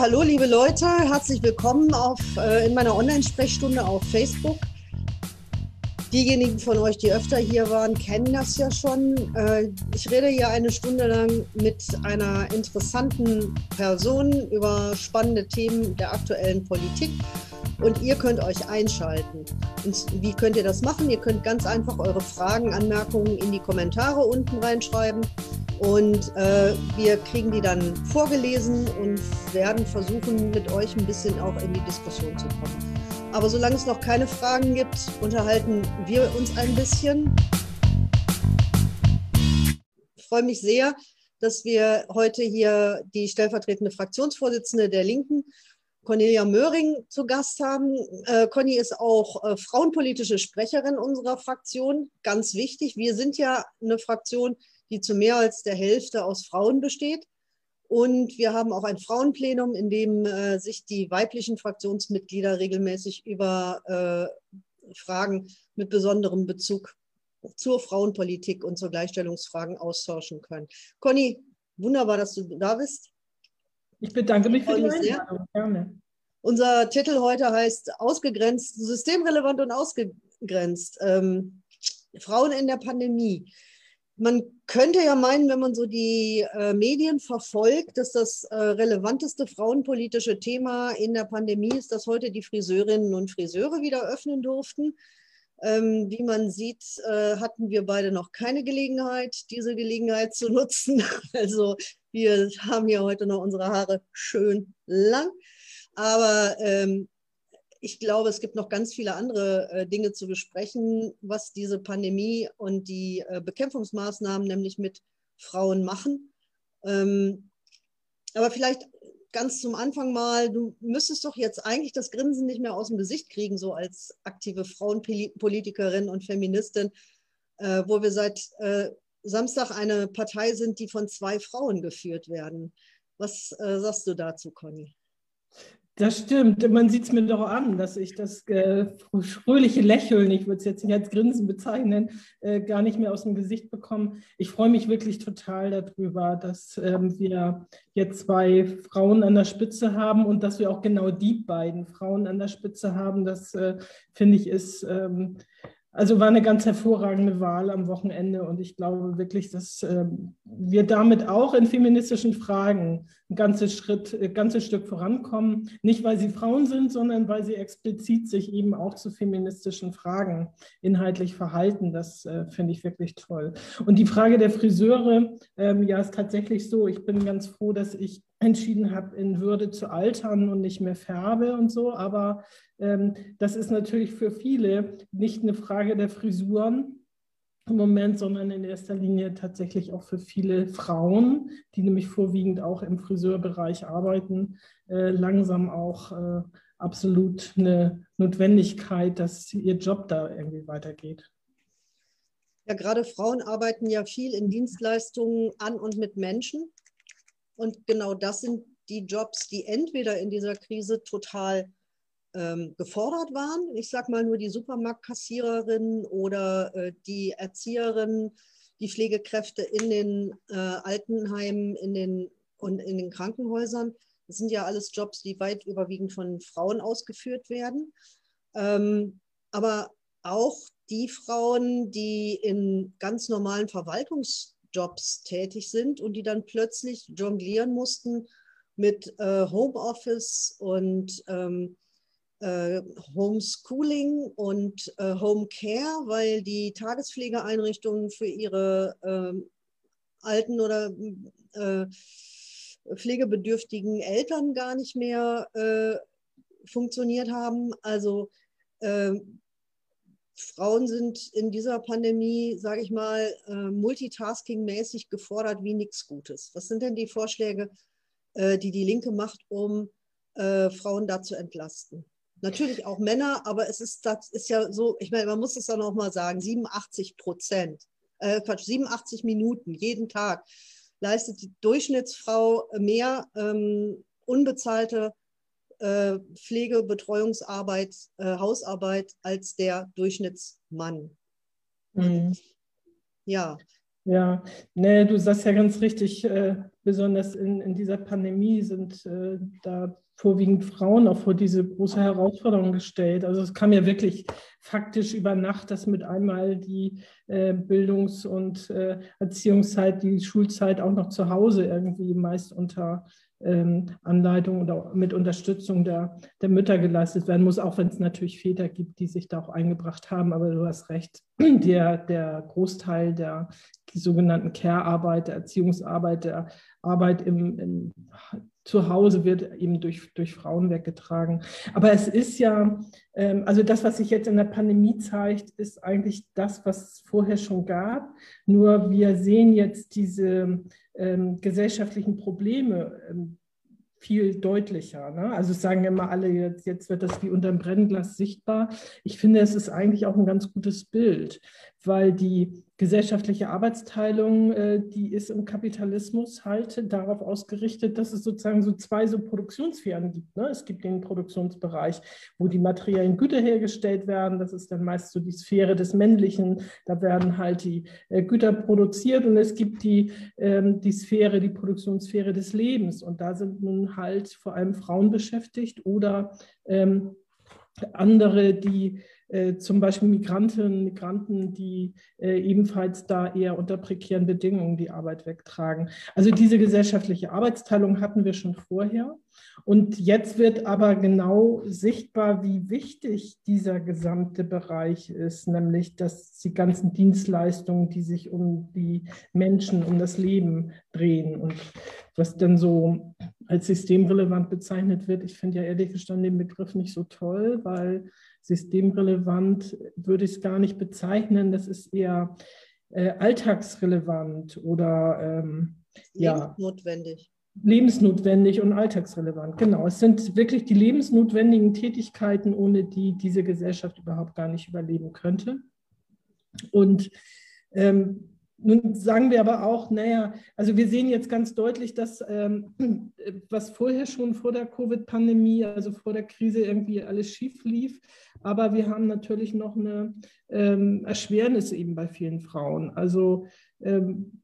hallo liebe Leute, herzlich willkommen auf, äh, in meiner Online-Sprechstunde auf Facebook. Diejenigen von euch, die öfter hier waren, kennen das ja schon. Äh, ich rede hier eine Stunde lang mit einer interessanten Person über spannende Themen der aktuellen Politik und ihr könnt euch einschalten. Und wie könnt ihr das machen? Ihr könnt ganz einfach eure Fragen, Anmerkungen in die Kommentare unten reinschreiben und äh, wir kriegen die dann vorgelesen und werden versuchen, mit euch ein bisschen auch in die Diskussion zu kommen. Aber solange es noch keine Fragen gibt, unterhalten wir uns ein bisschen. Ich freue mich sehr, dass wir heute hier die stellvertretende Fraktionsvorsitzende der Linken, Cornelia Möhring, zu Gast haben. Äh, Conny ist auch äh, frauenpolitische Sprecherin unserer Fraktion. Ganz wichtig. Wir sind ja eine Fraktion, die zu mehr als der Hälfte aus Frauen besteht. Und wir haben auch ein Frauenplenum, in dem äh, sich die weiblichen Fraktionsmitglieder regelmäßig über äh, Fragen mit besonderem Bezug zur Frauenpolitik und zur Gleichstellungsfragen austauschen können. Conny, wunderbar, dass du da bist. Ich bedanke mich für die Einladung. Gerne. Unser Titel heute heißt Ausgegrenzt, systemrelevant und ausgegrenzt. Ähm, Frauen in der Pandemie. Man könnte ja meinen, wenn man so die äh, Medien verfolgt, dass das äh, relevanteste frauenpolitische Thema in der Pandemie ist, dass heute die Friseurinnen und Friseure wieder öffnen durften. Ähm, wie man sieht, äh, hatten wir beide noch keine Gelegenheit, diese Gelegenheit zu nutzen. Also wir haben ja heute noch unsere Haare schön lang. Aber ähm, ich glaube, es gibt noch ganz viele andere äh, Dinge zu besprechen, was diese Pandemie und die äh, Bekämpfungsmaßnahmen nämlich mit Frauen machen. Ähm, aber vielleicht ganz zum Anfang mal, du müsstest doch jetzt eigentlich das Grinsen nicht mehr aus dem Gesicht kriegen, so als aktive Frauenpolitikerin und Feministin, äh, wo wir seit Samstag eine Partei sind, die von zwei Frauen geführt werden. Was sagst du dazu, Conny? Das stimmt. Man sieht es mir doch an, dass ich das äh, fröhliche Lächeln, ich würde es jetzt nicht als Grinsen bezeichnen, äh, gar nicht mehr aus dem Gesicht bekomme. Ich freue mich wirklich total darüber, dass ähm, wir jetzt zwei Frauen an der Spitze haben und dass wir auch genau die beiden Frauen an der Spitze haben. Das äh, finde ich ist ähm, also war eine ganz hervorragende Wahl am Wochenende und ich glaube wirklich, dass äh, wir damit auch in feministischen Fragen ein ganzes, Schritt, ein ganzes Stück vorankommen. Nicht, weil sie Frauen sind, sondern weil sie explizit sich eben auch zu feministischen Fragen inhaltlich verhalten. Das äh, finde ich wirklich toll. Und die Frage der Friseure, ähm, ja, ist tatsächlich so. Ich bin ganz froh, dass ich entschieden habe, in Würde zu altern und nicht mehr färbe und so. Aber ähm, das ist natürlich für viele nicht eine Frage der Frisuren im Moment, sondern in erster Linie tatsächlich auch für viele Frauen, die nämlich vorwiegend auch im Friseurbereich arbeiten, äh, langsam auch äh, absolut eine Notwendigkeit, dass ihr Job da irgendwie weitergeht. Ja, gerade Frauen arbeiten ja viel in Dienstleistungen an und mit Menschen. Und genau das sind die Jobs, die entweder in dieser Krise total ähm, gefordert waren. Ich sage mal nur die Supermarktkassiererin oder äh, die Erzieherin, die Pflegekräfte in den äh, Altenheimen in den, und in den Krankenhäusern. Das sind ja alles Jobs, die weit überwiegend von Frauen ausgeführt werden. Ähm, aber auch die Frauen, die in ganz normalen Verwaltungs Jobs tätig sind und die dann plötzlich jonglieren mussten mit äh, Homeoffice und ähm, äh, Homeschooling und äh, Homecare, weil die Tagespflegeeinrichtungen für ihre äh, alten oder äh, pflegebedürftigen Eltern gar nicht mehr äh, funktioniert haben. Also ähm, Frauen sind in dieser Pandemie, sage ich mal, äh, multitasking-mäßig gefordert wie nichts Gutes. Was sind denn die Vorschläge, die die Linke macht, um Frauen da zu entlasten? Natürlich auch Männer, aber es ist, das ist ja so, ich meine, man muss es dann auch mal sagen, 87 Prozent, äh, Quatsch, 87 Minuten jeden Tag leistet die Durchschnittsfrau mehr ähm, unbezahlte äh, Pflege, Betreuungsarbeit, äh, Hausarbeit als der Durchschnittsmann. Mhm. Ja. Ja, nee, du sagst ja ganz richtig, äh, besonders in, in dieser Pandemie sind äh, da vorwiegend Frauen auch vor diese große Herausforderung gestellt. Also es kam ja wirklich faktisch über Nacht, dass mit einmal die äh, Bildungs- und äh, Erziehungszeit, die Schulzeit auch noch zu Hause irgendwie meist unter Anleitung oder mit Unterstützung der, der Mütter geleistet werden muss, auch wenn es natürlich Väter gibt, die sich da auch eingebracht haben. Aber du hast recht, der, der Großteil der sogenannten Care-Arbeit, der Erziehungsarbeit, der Arbeit im, im Zuhause wird eben durch, durch Frauen weggetragen. Aber es ist ja, ähm, also das, was sich jetzt in der Pandemie zeigt, ist eigentlich das, was es vorher schon gab. Nur wir sehen jetzt diese ähm, gesellschaftlichen Probleme ähm, viel deutlicher. Ne? Also sagen immer alle, jetzt, jetzt wird das wie unter dem Brennglas sichtbar. Ich finde, es ist eigentlich auch ein ganz gutes Bild, weil die gesellschaftliche Arbeitsteilung, äh, die ist im Kapitalismus halt darauf ausgerichtet, dass es sozusagen so zwei so Produktionssphären gibt. Ne? Es gibt den Produktionsbereich, wo die materiellen Güter hergestellt werden. Das ist dann meist so die Sphäre des Männlichen. Da werden halt die äh, Güter produziert und es gibt die, ähm, die Sphäre, die Produktionssphäre des Lebens. Und da sind nun halt vor allem Frauen beschäftigt oder ähm, andere, die zum Beispiel Migrantinnen, Migranten, die äh, ebenfalls da eher unter prekären Bedingungen die Arbeit wegtragen. Also diese gesellschaftliche Arbeitsteilung hatten wir schon vorher. Und jetzt wird aber genau sichtbar, wie wichtig dieser gesamte Bereich ist, nämlich dass die ganzen Dienstleistungen, die sich um die Menschen, um das Leben drehen und was dann so als systemrelevant bezeichnet wird. Ich finde ja ehrlich gestanden den Begriff nicht so toll, weil systemrelevant würde ich es gar nicht bezeichnen. Das ist eher äh, alltagsrelevant oder ähm, lebensnotwendig. Ja, lebensnotwendig und alltagsrelevant. Genau, es sind wirklich die lebensnotwendigen Tätigkeiten, ohne die diese Gesellschaft überhaupt gar nicht überleben könnte. Und ähm, nun sagen wir aber auch, naja, also wir sehen jetzt ganz deutlich, dass ähm, was vorher schon vor der Covid-Pandemie, also vor der Krise irgendwie alles schief lief, aber wir haben natürlich noch eine ähm, Erschwernis eben bei vielen Frauen, also ähm,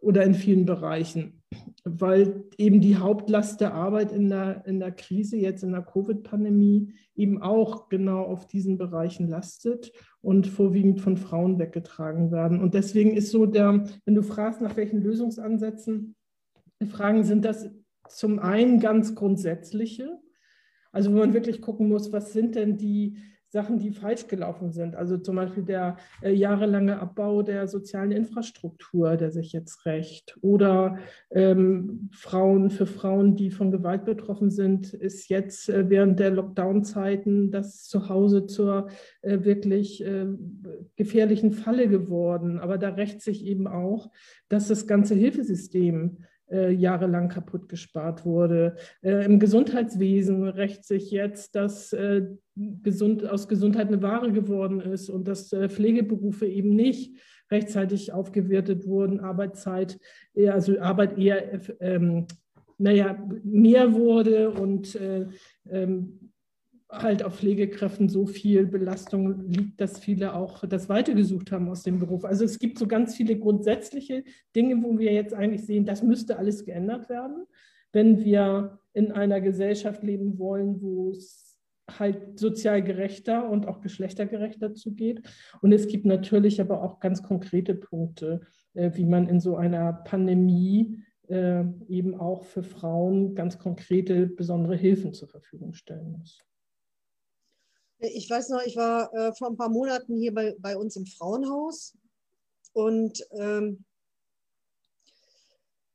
oder in vielen Bereichen weil eben die Hauptlast der Arbeit in der, in der Krise, jetzt in der Covid-Pandemie, eben auch genau auf diesen Bereichen lastet und vorwiegend von Frauen weggetragen werden. Und deswegen ist so der, wenn du fragst, nach welchen Lösungsansätzen Fragen sind das zum einen ganz grundsätzliche, also wo man wirklich gucken muss, was sind denn die Sachen, die falsch gelaufen sind. Also zum Beispiel der äh, jahrelange Abbau der sozialen Infrastruktur, der sich jetzt rächt. Oder ähm, Frauen, für Frauen, die von Gewalt betroffen sind, ist jetzt äh, während der Lockdown-Zeiten das Zuhause zur äh, wirklich äh, gefährlichen Falle geworden. Aber da rächt sich eben auch, dass das ganze Hilfesystem äh, jahrelang kaputt gespart wurde. Äh, Im Gesundheitswesen rächt sich jetzt, dass äh, gesund, aus Gesundheit eine Ware geworden ist und dass äh, Pflegeberufe eben nicht rechtzeitig aufgewertet wurden, Arbeitszeit, also Arbeit eher ähm, naja, mehr wurde und äh, ähm, halt auf Pflegekräften so viel Belastung liegt, dass viele auch das weitergesucht haben aus dem Beruf. Also es gibt so ganz viele grundsätzliche Dinge, wo wir jetzt eigentlich sehen, das müsste alles geändert werden, wenn wir in einer Gesellschaft leben wollen, wo es halt sozial gerechter und auch geschlechtergerechter zugeht. Und es gibt natürlich aber auch ganz konkrete Punkte, äh, wie man in so einer Pandemie äh, eben auch für Frauen ganz konkrete besondere Hilfen zur Verfügung stellen muss. Ich weiß noch, ich war äh, vor ein paar Monaten hier bei, bei uns im Frauenhaus und ähm,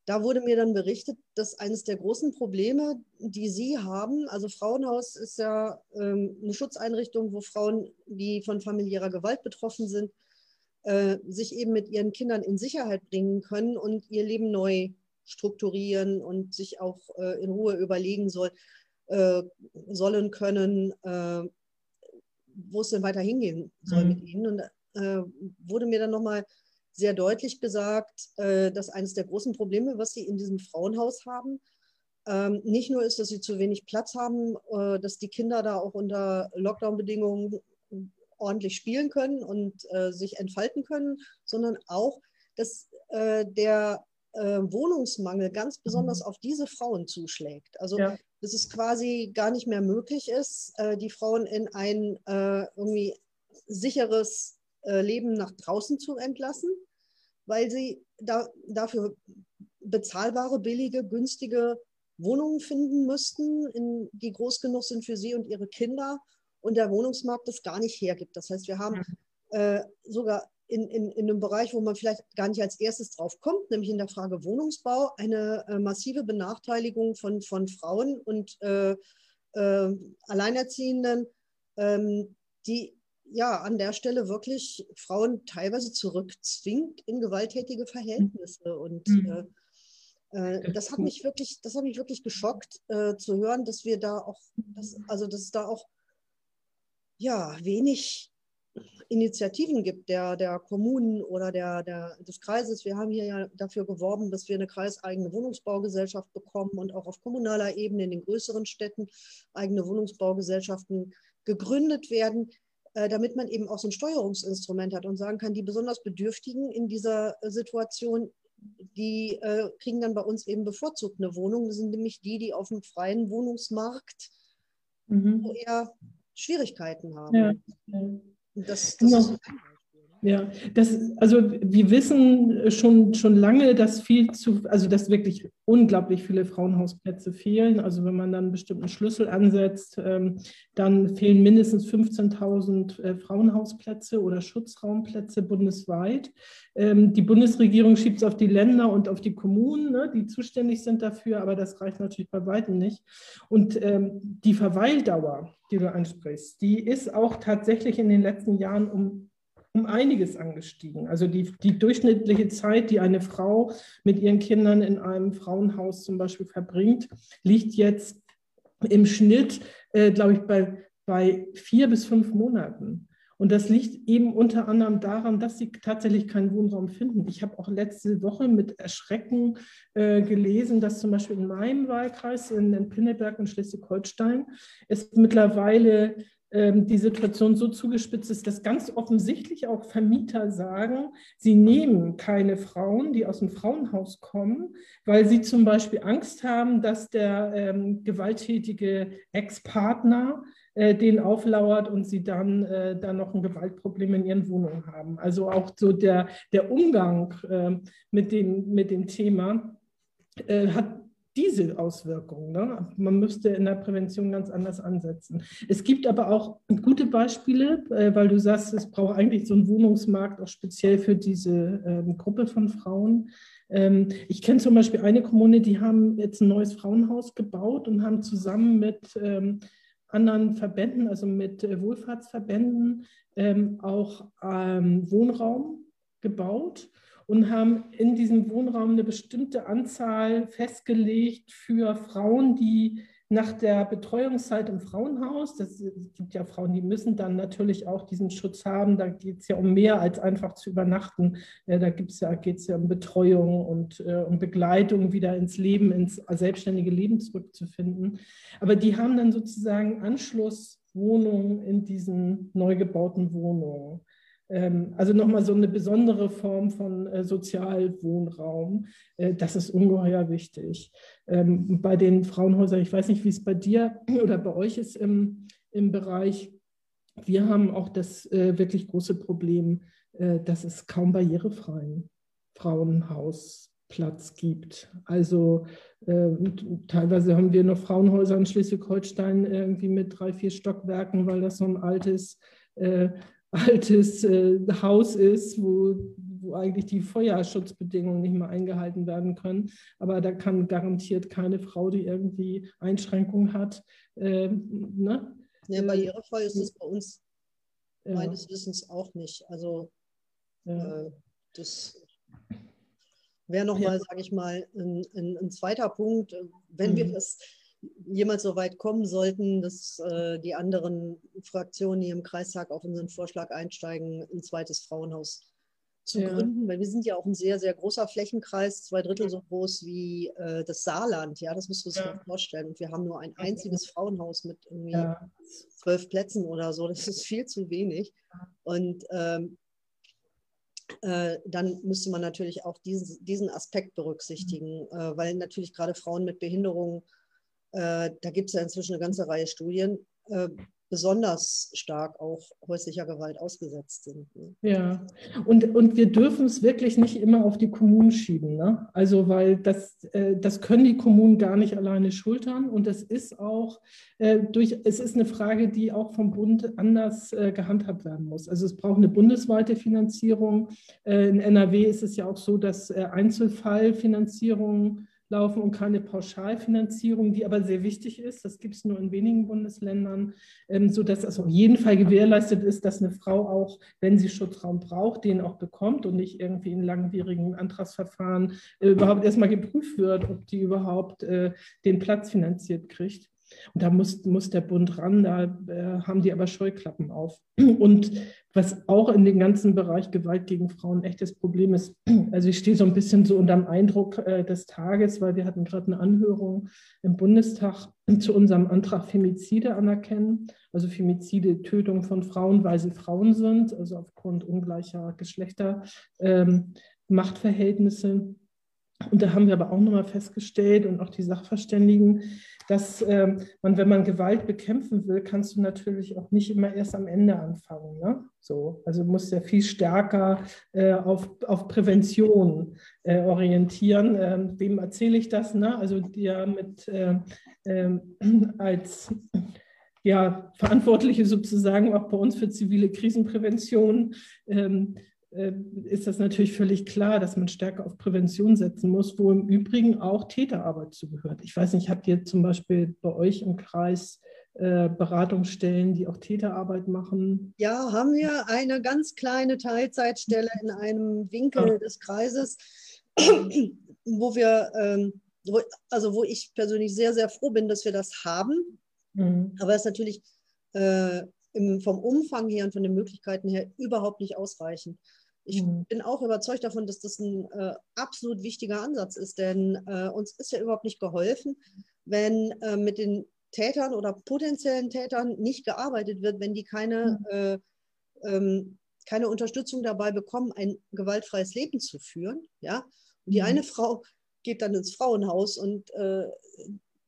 da wurde mir dann berichtet, dass eines der großen Probleme, die Sie haben, also Frauenhaus ist ja ähm, eine Schutzeinrichtung, wo Frauen, die von familiärer Gewalt betroffen sind, äh, sich eben mit ihren Kindern in Sicherheit bringen können und ihr Leben neu strukturieren und sich auch äh, in Ruhe überlegen soll, äh, sollen können, äh, wo es denn weiter hingehen soll mhm. mit ihnen. Und äh, wurde mir dann nochmal sehr deutlich gesagt, äh, dass eines der großen Probleme, was sie in diesem Frauenhaus haben, ähm, nicht nur ist, dass sie zu wenig Platz haben, äh, dass die Kinder da auch unter Lockdown-Bedingungen ordentlich spielen können und äh, sich entfalten können, sondern auch, dass äh, der äh, Wohnungsmangel ganz besonders mhm. auf diese Frauen zuschlägt. Also ja. dass es quasi gar nicht mehr möglich ist, äh, die Frauen in ein äh, irgendwie sicheres äh, Leben nach draußen zu entlassen, weil sie da, dafür bezahlbare, billige, günstige Wohnungen finden müssten, in, die groß genug sind für sie und ihre Kinder und der Wohnungsmarkt das gar nicht hergibt. Das heißt, wir haben äh, sogar in, in, in einem Bereich, wo man vielleicht gar nicht als erstes drauf kommt, nämlich in der Frage Wohnungsbau, eine äh, massive Benachteiligung von, von Frauen und äh, äh, Alleinerziehenden, ähm, die ja an der Stelle wirklich Frauen teilweise zurückzwingt in gewalttätige Verhältnisse. Und mhm. äh, äh das hat mich wirklich, das hat mich wirklich geschockt äh, zu hören, dass wir da auch, dass, also dass da auch ja wenig Initiativen gibt, der, der Kommunen oder der, der, des Kreises. Wir haben hier ja dafür geworben, dass wir eine kreiseigene Wohnungsbaugesellschaft bekommen und auch auf kommunaler Ebene in den größeren Städten eigene Wohnungsbaugesellschaften gegründet werden, äh, damit man eben auch so ein Steuerungsinstrument hat und sagen kann, die besonders Bedürftigen in dieser Situation, die äh, kriegen dann bei uns eben bevorzugt eine Wohnung. Das sind nämlich die, die auf dem freien Wohnungsmarkt mhm. eher Schwierigkeiten haben. Ja. Das, das genau. Ja, das, also wir wissen schon, schon lange, dass viel zu, also dass wirklich unglaublich viele Frauenhausplätze fehlen. Also wenn man dann einen bestimmten Schlüssel ansetzt, ähm, dann fehlen mindestens 15.000 äh, Frauenhausplätze oder Schutzraumplätze bundesweit. Ähm, die Bundesregierung schiebt es auf die Länder und auf die Kommunen, ne, die zuständig sind dafür, aber das reicht natürlich bei weitem nicht. Und ähm, die Verweildauer, die du ansprichst, die ist auch tatsächlich in den letzten Jahren um um einiges angestiegen. Also die, die durchschnittliche Zeit, die eine Frau mit ihren Kindern in einem Frauenhaus zum Beispiel verbringt, liegt jetzt im Schnitt, äh, glaube ich, bei, bei vier bis fünf Monaten. Und das liegt eben unter anderem daran, dass sie tatsächlich keinen Wohnraum finden. Ich habe auch letzte Woche mit Erschrecken äh, gelesen, dass zum Beispiel in meinem Wahlkreis, in, in Pinneberg und Schleswig-Holstein, es mittlerweile die Situation so zugespitzt ist, dass ganz offensichtlich auch Vermieter sagen, sie nehmen keine Frauen, die aus dem Frauenhaus kommen, weil sie zum Beispiel Angst haben, dass der ähm, gewalttätige Ex-Partner äh, den auflauert und sie dann, äh, dann noch ein Gewaltproblem in ihren Wohnungen haben. Also auch so der, der Umgang äh, mit, dem, mit dem Thema äh, hat diese Auswirkungen. Ne? Man müsste in der Prävention ganz anders ansetzen. Es gibt aber auch gute Beispiele, äh, weil du sagst, es braucht eigentlich so einen Wohnungsmarkt auch speziell für diese ähm, Gruppe von Frauen. Ähm, ich kenne zum Beispiel eine Kommune, die haben jetzt ein neues Frauenhaus gebaut und haben zusammen mit ähm, anderen Verbänden, also mit äh, Wohlfahrtsverbänden, ähm, auch ähm, Wohnraum gebaut und haben in diesem Wohnraum eine bestimmte Anzahl festgelegt für Frauen, die nach der Betreuungszeit im Frauenhaus, das gibt ja Frauen, die müssen dann natürlich auch diesen Schutz haben, da geht es ja um mehr als einfach zu übernachten, ja, da ja, geht es ja um Betreuung und äh, um Begleitung wieder ins Leben, ins selbstständige Leben zurückzufinden. Aber die haben dann sozusagen Anschlusswohnungen in diesen neu gebauten Wohnungen. Ähm, also nochmal so eine besondere Form von äh, Sozialwohnraum. Äh, das ist ungeheuer wichtig. Ähm, bei den Frauenhäusern, ich weiß nicht, wie es bei dir oder bei euch ist im, im Bereich, wir haben auch das äh, wirklich große Problem, dass es kaum barrierefreien Frauenhausplatz gibt. Also teilweise haben wir noch Frauenhäuser in Schleswig-Holstein irgendwie mit drei, vier Stockwerken, weil das so ein altes altes äh, Haus ist, wo, wo eigentlich die Feuerschutzbedingungen nicht mehr eingehalten werden können. Aber da kann garantiert keine Frau, die irgendwie Einschränkungen hat. Äh, ne? Ja, barrierefrei ist es bei uns ja. meines Wissens auch nicht. Also ja. äh, das wäre nochmal, ja. sage ich mal, ein, ein, ein, zweiter Punkt, wenn mhm. wir das jemals so weit kommen sollten, dass äh, die anderen Fraktionen hier im Kreistag auf unseren Vorschlag einsteigen, ein zweites Frauenhaus zu ja. gründen, weil wir sind ja auch ein sehr, sehr großer Flächenkreis, zwei Drittel so groß wie äh, das Saarland, ja, das musst du sich ja. vorstellen. Und wir haben nur ein einziges Frauenhaus mit irgendwie ja. zwölf Plätzen oder so, das ist viel zu wenig. Und ähm, äh, dann müsste man natürlich auch diesen, diesen Aspekt berücksichtigen, äh, weil natürlich gerade Frauen mit Behinderungen, äh, da gibt es ja inzwischen eine ganze Reihe Studien, äh, besonders stark auch häuslicher Gewalt ausgesetzt sind. Ne? Ja, und, und wir dürfen es wirklich nicht immer auf die Kommunen schieben. Ne? Also, weil das, äh, das können die Kommunen gar nicht alleine schultern. Und das ist auch äh, durch, es ist eine Frage, die auch vom Bund anders äh, gehandhabt werden muss. Also es braucht eine bundesweite Finanzierung. Äh, in NRW ist es ja auch so, dass äh, Einzelfallfinanzierungen laufen und keine Pauschalfinanzierung, die aber sehr wichtig ist. Das gibt es nur in wenigen Bundesländern, ähm, sodass es auf jeden Fall gewährleistet ist, dass eine Frau auch, wenn sie Schutzraum braucht, den auch bekommt und nicht irgendwie in langwierigen Antragsverfahren äh, überhaupt erstmal geprüft wird, ob die überhaupt äh, den Platz finanziert kriegt. Und da muss, muss der Bund ran, da äh, haben die aber Scheuklappen auf. Und was auch in dem ganzen Bereich Gewalt gegen Frauen ein echtes Problem ist, also ich stehe so ein bisschen so unter dem Eindruck äh, des Tages, weil wir hatten gerade eine Anhörung im Bundestag zu unserem Antrag Femizide anerkennen, also Femizide, Tötung von Frauen, weil sie Frauen sind, also aufgrund ungleicher Geschlechtermachtverhältnisse. Ähm, und da haben wir aber auch nochmal festgestellt und auch die Sachverständigen, dass ähm, man, wenn man Gewalt bekämpfen will, kannst du natürlich auch nicht immer erst am Ende anfangen. Ne? So, also muss ja viel stärker äh, auf, auf Prävention äh, orientieren. Ähm, wem erzähle ich das? Ne? Also ja mit äh, als ja, Verantwortliche sozusagen auch bei uns für zivile Krisenprävention. Ähm, äh, ist das natürlich völlig klar, dass man stärker auf Prävention setzen muss, wo im Übrigen auch Täterarbeit zugehört. Ich weiß nicht, habt ihr zum Beispiel bei euch im Kreis äh, Beratungsstellen, die auch Täterarbeit machen? Ja, haben wir eine ganz kleine Teilzeitstelle in einem Winkel ja. des Kreises, wo wir, ähm, wo, also wo ich persönlich sehr, sehr froh bin, dass wir das haben. Mhm. Aber es ist natürlich äh, im, vom Umfang her und von den Möglichkeiten her überhaupt nicht ausreichend. Ich mhm. bin auch überzeugt davon, dass das ein äh, absolut wichtiger Ansatz ist, denn äh, uns ist ja überhaupt nicht geholfen, wenn äh, mit den Tätern oder potenziellen Tätern nicht gearbeitet wird, wenn die keine, mhm. Äh, ähm, keine Unterstützung dabei bekommen, ein gewaltfreies Leben zu führen. Ja? Und die mhm. eine Frau geht dann ins Frauenhaus und äh,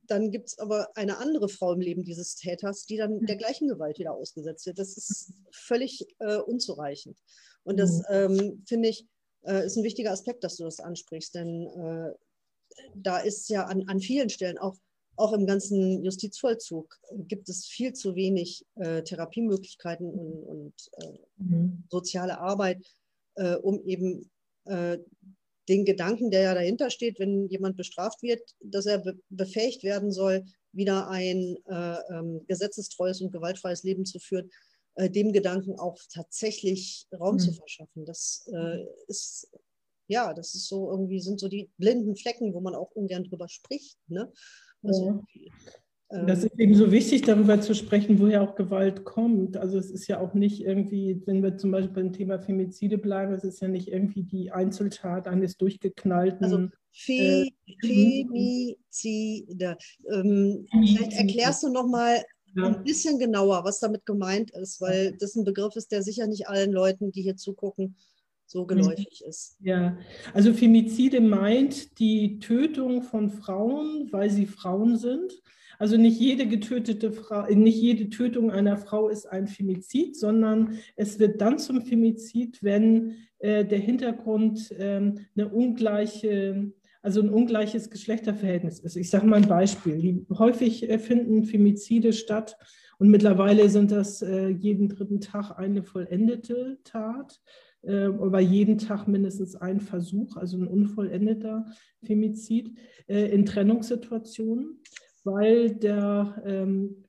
dann gibt es aber eine andere Frau im Leben dieses Täters, die dann der gleichen Gewalt wieder ausgesetzt wird. Das ist völlig äh, unzureichend. Und das, mhm. ähm, finde ich, äh, ist ein wichtiger Aspekt, dass du das ansprichst, denn äh, da ist ja an, an vielen Stellen, auch, auch im ganzen Justizvollzug, gibt es viel zu wenig äh, Therapiemöglichkeiten und, und äh, mhm. soziale Arbeit, äh, um eben äh, den Gedanken, der ja dahinter steht, wenn jemand bestraft wird, dass er be befähigt werden soll, wieder ein ähm, gesetzestreues und gewaltfreies Leben zu führen, äh, dem Gedanken auch tatsächlich Raum mhm. zu verschaffen. Das äh, ist, ja, das ist so irgendwie, sind so die blinden Flecken, wo man auch ungern drüber spricht. Ne? Also, ja. Das ist eben so wichtig, darüber zu sprechen, woher auch Gewalt kommt. Also es ist ja auch nicht irgendwie, wenn wir zum Beispiel beim Thema Femizide bleiben, es ist ja nicht irgendwie die Einzeltat eines durchgeknallten. Also Fe äh, Femizide. Ähm, vielleicht erklärst du nochmal, ja. ein bisschen genauer, was damit gemeint ist, weil das ein Begriff ist, der sicher nicht allen Leuten, die hier zugucken, so geläufig ist. Ja, also Femizide meint die Tötung von Frauen, weil sie Frauen sind. Also nicht jede getötete Frau, nicht jede Tötung einer Frau ist ein Femizid, sondern es wird dann zum Femizid, wenn äh, der Hintergrund äh, eine ungleiche also ein ungleiches Geschlechterverhältnis ist. Ich sage mal ein Beispiel. Häufig äh, finden Femizide statt und mittlerweile sind das äh, jeden dritten Tag eine vollendete Tat, äh, aber jeden Tag mindestens ein Versuch, also ein unvollendeter Femizid in Trennungssituationen, weil der, ähm,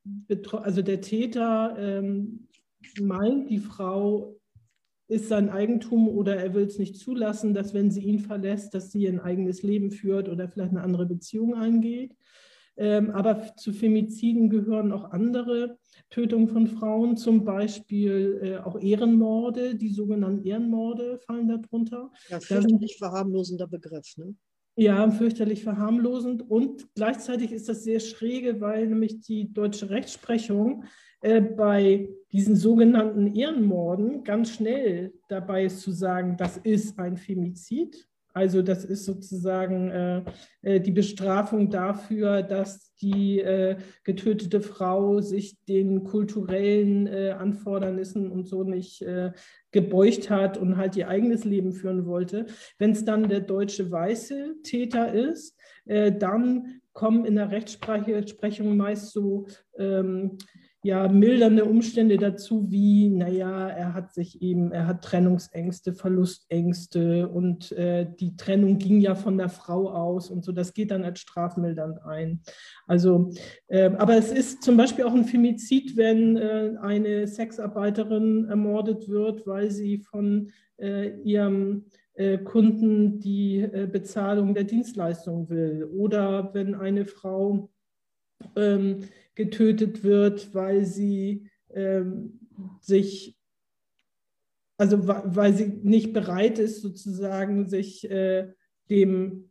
also der Täter ähm, meint, die Frau ist sein Eigentum oder er will es nicht zulassen, dass wenn sie ihn verlässt, dass sie ein eigenes Leben führt oder vielleicht eine andere Beziehung eingeht. Ähm, aber zu Femiziden gehören auch andere Tötungen von Frauen, zum Beispiel äh, auch Ehrenmorde, die sogenannten Ehrenmorde fallen darunter. Ja, fürchterlich verharmlosender Begriff. Ne? Ja, fürchterlich verharmlosend und gleichzeitig ist das sehr schräge, weil nämlich die deutsche Rechtsprechung äh, bei diesen sogenannten Ehrenmorden ganz schnell dabei ist zu sagen, das ist ein Femizid. Also das ist sozusagen äh, äh, die Bestrafung dafür, dass die äh, getötete Frau sich den kulturellen äh, Anfordernissen und so nicht äh, gebeugt hat und halt ihr eigenes Leben führen wollte. Wenn es dann der deutsche weiße Täter ist, äh, dann kommen in der Rechtsprechung meist so ähm, ja, mildernde Umstände dazu, wie, naja, er hat sich eben, er hat Trennungsängste, Verlustängste und äh, die Trennung ging ja von der Frau aus und so, das geht dann als strafmildernd ein. Also, äh, aber es ist zum Beispiel auch ein Femizid, wenn äh, eine Sexarbeiterin ermordet wird, weil sie von äh, ihrem äh, Kunden die äh, Bezahlung der Dienstleistung will oder wenn eine Frau ähm, getötet wird, weil sie ähm, sich, also weil sie nicht bereit ist, sozusagen sich äh, dem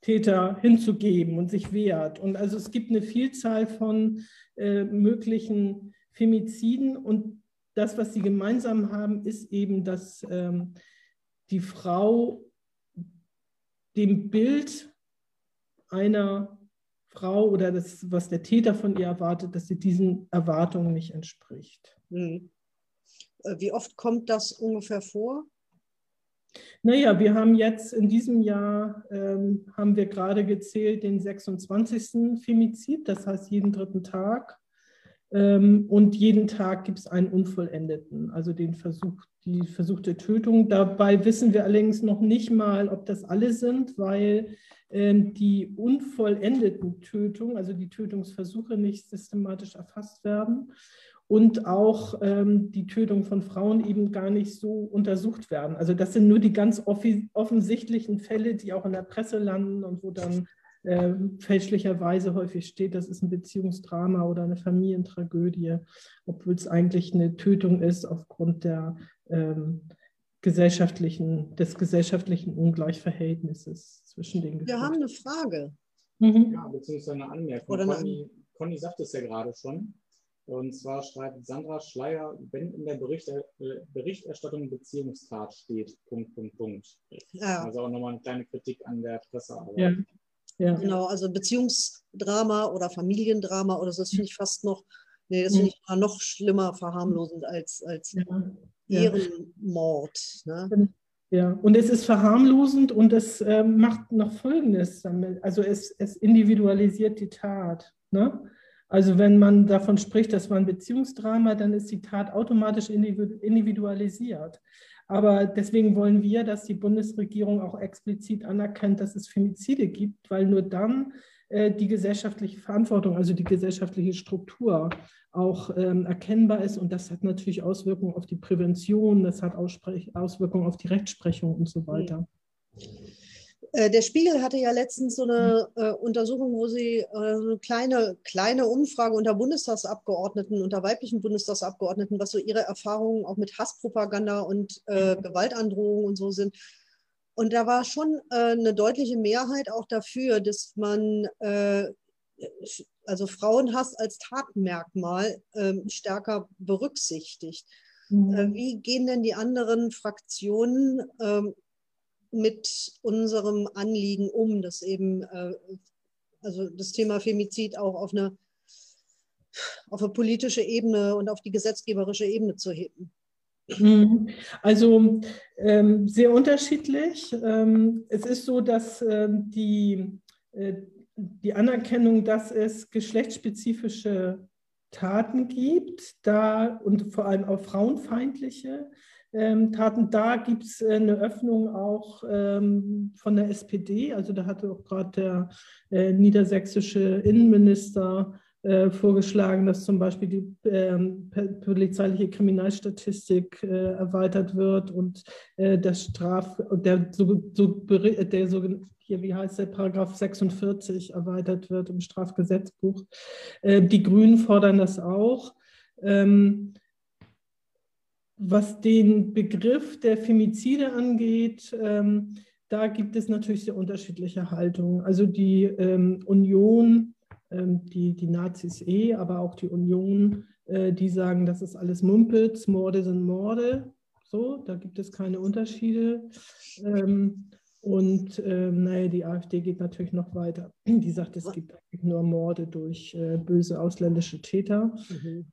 Täter hinzugeben und sich wehrt. Und also es gibt eine Vielzahl von äh, möglichen Femiziden und das, was sie gemeinsam haben, ist eben, dass ähm, die Frau dem Bild einer Frau oder das, was der Täter von ihr erwartet, dass sie diesen Erwartungen nicht entspricht. Hm. Wie oft kommt das ungefähr vor? Naja, wir haben jetzt in diesem Jahr, ähm, haben wir gerade gezählt, den 26. Femizid, das heißt jeden dritten Tag. Ähm, und jeden Tag gibt es einen Unvollendeten, also den Versuch, die versuchte Tötung. Dabei wissen wir allerdings noch nicht mal, ob das alle sind, weil ähm, die unvollendeten Tötungen, also die Tötungsversuche, nicht systematisch erfasst werden und auch ähm, die Tötung von Frauen eben gar nicht so untersucht werden. Also das sind nur die ganz offensichtlichen Fälle, die auch in der Presse landen und wo dann äh, fälschlicherweise häufig steht, das ist ein Beziehungsdrama oder eine Familientragödie, obwohl es eigentlich eine Tötung ist aufgrund der ähm, gesellschaftlichen, des gesellschaftlichen Ungleichverhältnisses zwischen den Wir haben eine Frage. Mhm. Ja, beziehungsweise eine Anmerkung. Oder Conny, Conny sagt es ja gerade schon. Und zwar schreibt Sandra Schleier, wenn in der Berichter, äh, Berichterstattung Beziehungstat steht, Punkt, Punkt, Punkt. Ja. Also auch nochmal eine kleine Kritik an der Pressearbeit. Ja. Ja. Genau, also Beziehungsdrama oder Familiendrama oder so, das finde ich fast noch, nee, das finde ich noch schlimmer verharmlosend als, als. Ehrenmord. Ne? Ja, und es ist verharmlosend und es äh, macht noch Folgendes damit. Also es, es individualisiert die Tat. Ne? Also wenn man davon spricht, das war ein Beziehungsdrama, dann ist die Tat automatisch individualisiert. Aber deswegen wollen wir, dass die Bundesregierung auch explizit anerkennt, dass es Femizide gibt, weil nur dann äh, die gesellschaftliche Verantwortung, also die gesellschaftliche Struktur auch ähm, erkennbar ist. Und das hat natürlich Auswirkungen auf die Prävention, das hat Auswirkungen auf die Rechtsprechung und so weiter. Äh, der Spiegel hatte ja letztens so eine äh, Untersuchung, wo sie äh, eine kleine, kleine Umfrage unter Bundestagsabgeordneten, unter weiblichen Bundestagsabgeordneten, was so ihre Erfahrungen auch mit Hasspropaganda und äh, Gewaltandrohungen und so sind. Und da war schon äh, eine deutliche Mehrheit auch dafür, dass man äh, also Frauenhass als Tatmerkmal ähm, stärker berücksichtigt. Mhm. wie gehen denn die anderen Fraktionen ähm, mit unserem Anliegen um, dass eben äh, also das Thema Femizid auch auf eine, auf eine politische Ebene und auf die gesetzgeberische Ebene zu heben. Mhm. Also ähm, sehr unterschiedlich. Ähm, es ist so, dass ähm, die, äh, die Anerkennung, dass es geschlechtsspezifische Taten gibt, da und vor allem auch frauenfeindliche ähm, Taten. Da gibt es äh, eine Öffnung auch ähm, von der SPD. Also da hatte auch gerade der äh, niedersächsische Innenminister äh, vorgeschlagen, dass zum Beispiel die ähm, polizeiliche Kriminalstatistik äh, erweitert wird und äh, das Straf der, so, so, der so, hier, wie heißt der, Paragraph 46 erweitert wird im Strafgesetzbuch. Äh, die Grünen fordern das auch. Ähm, was den Begriff der Femizide angeht, ähm, da gibt es natürlich sehr unterschiedliche Haltungen. Also die ähm, Union, ähm, die, die Nazis eh, aber auch die Union äh, die sagen, das ist alles Mumpitz, Morde sind Morde. So, da gibt es keine Unterschiede. Ähm, und ähm, naja, die AfD geht natürlich noch weiter. Die sagt, es gibt nur Morde durch äh, böse ausländische Täter. Mhm.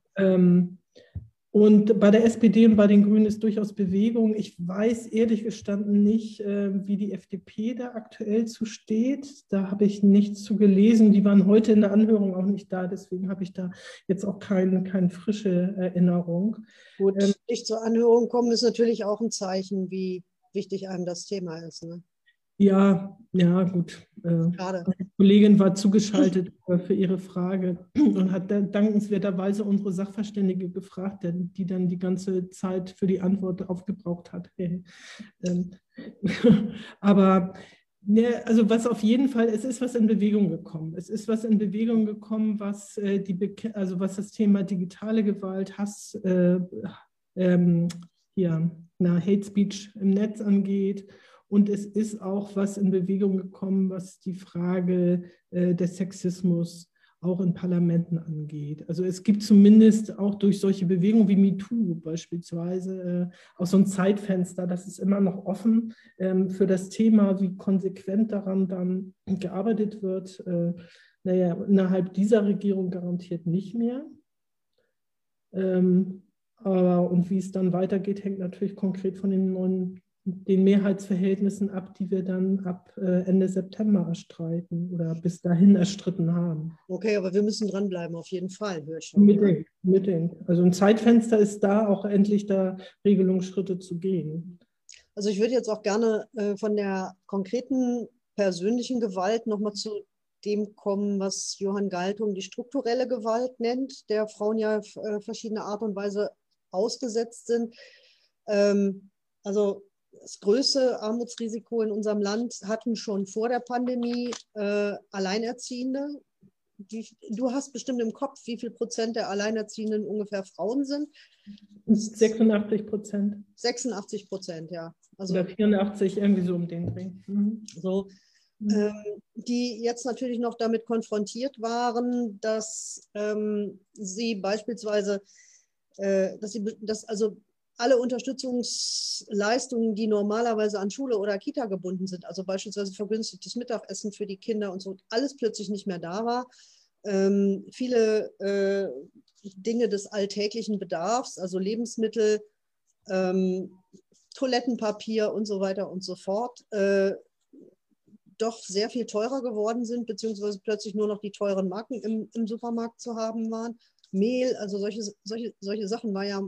Und bei der SPD und bei den Grünen ist durchaus Bewegung. Ich weiß ehrlich gestanden nicht, äh, wie die FDP da aktuell zu steht. Da habe ich nichts zu gelesen. Die waren heute in der Anhörung auch nicht da. Deswegen habe ich da jetzt auch keine, keine frische Erinnerung. Gut, ähm, nicht zur Anhörung kommen ist natürlich auch ein Zeichen, wie wichtig einem das Thema ist. Ne? Ja, ja, gut. Äh, Schade. Die Kollegin war zugeschaltet für ihre Frage und hat dankenswerterweise unsere Sachverständige gefragt, die dann die ganze Zeit für die Antwort aufgebraucht hat. Ähm, aber ne, also was auf jeden Fall, es ist was in Bewegung gekommen. Es ist was in Bewegung gekommen, was, äh, die, also was das Thema digitale Gewalt, Hass, äh, ähm, hier, na, Hate Speech im Netz angeht und es ist auch was in Bewegung gekommen, was die Frage äh, des Sexismus auch in Parlamenten angeht. Also es gibt zumindest auch durch solche Bewegungen wie MeToo beispielsweise äh, auch so ein Zeitfenster, das ist immer noch offen ähm, für das Thema, wie konsequent daran dann gearbeitet wird. Äh, naja, innerhalb dieser Regierung garantiert nicht mehr. Ähm, aber und wie es dann weitergeht, hängt natürlich konkret von den neuen den Mehrheitsverhältnissen ab, die wir dann ab äh, Ende September erstreiten oder bis dahin erstritten haben. Okay, aber wir müssen dranbleiben, auf jeden Fall, höre ich schon. Unbedingt, unbedingt. Also ein Zeitfenster ist da, auch endlich da Regelungsschritte zu gehen. Also ich würde jetzt auch gerne äh, von der konkreten persönlichen Gewalt nochmal zu dem kommen, was Johann Galtung die strukturelle Gewalt nennt, der Frauen ja auf äh, verschiedene Art und Weise ausgesetzt sind. Ähm, also das größte Armutsrisiko in unserem Land hatten schon vor der Pandemie äh, Alleinerziehende. Die, du hast bestimmt im Kopf, wie viel Prozent der Alleinerziehenden ungefähr Frauen sind. 86 Prozent. 86 Prozent, ja. Also, Oder 84, irgendwie so um den Dreh. Mhm. So, mhm. ähm, die jetzt natürlich noch damit konfrontiert waren, dass ähm, sie beispielsweise, äh, dass sie, dass also alle Unterstützungsleistungen, die normalerweise an Schule oder Kita gebunden sind, also beispielsweise vergünstigtes Mittagessen für die Kinder und so, alles plötzlich nicht mehr da war. Ähm, viele äh, Dinge des alltäglichen Bedarfs, also Lebensmittel, ähm, Toilettenpapier und so weiter und so fort, äh, doch sehr viel teurer geworden sind, beziehungsweise plötzlich nur noch die teuren Marken im, im Supermarkt zu haben waren. Mehl, also solche, solche, solche Sachen war ja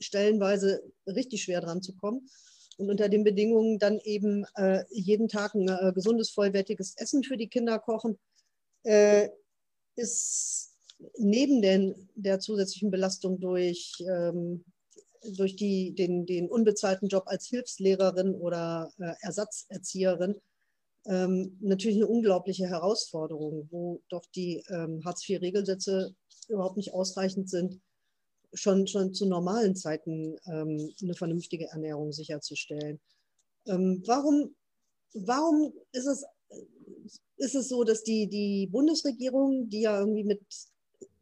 stellenweise richtig schwer dran zu kommen. Und unter den Bedingungen dann eben äh, jeden Tag ein äh, gesundes, vollwertiges Essen für die Kinder kochen, äh, ist neben den, der zusätzlichen Belastung durch, ähm, durch die, den, den unbezahlten Job als Hilfslehrerin oder äh, Ersatzerzieherin ähm, natürlich eine unglaubliche Herausforderung, wo doch die ähm, Hartz-IV-Regelsätze überhaupt nicht ausreichend sind, schon, schon zu normalen Zeiten ähm, eine vernünftige Ernährung sicherzustellen. Ähm, warum, warum ist, es, ist es so, dass die, die Bundesregierung, die ja irgendwie mit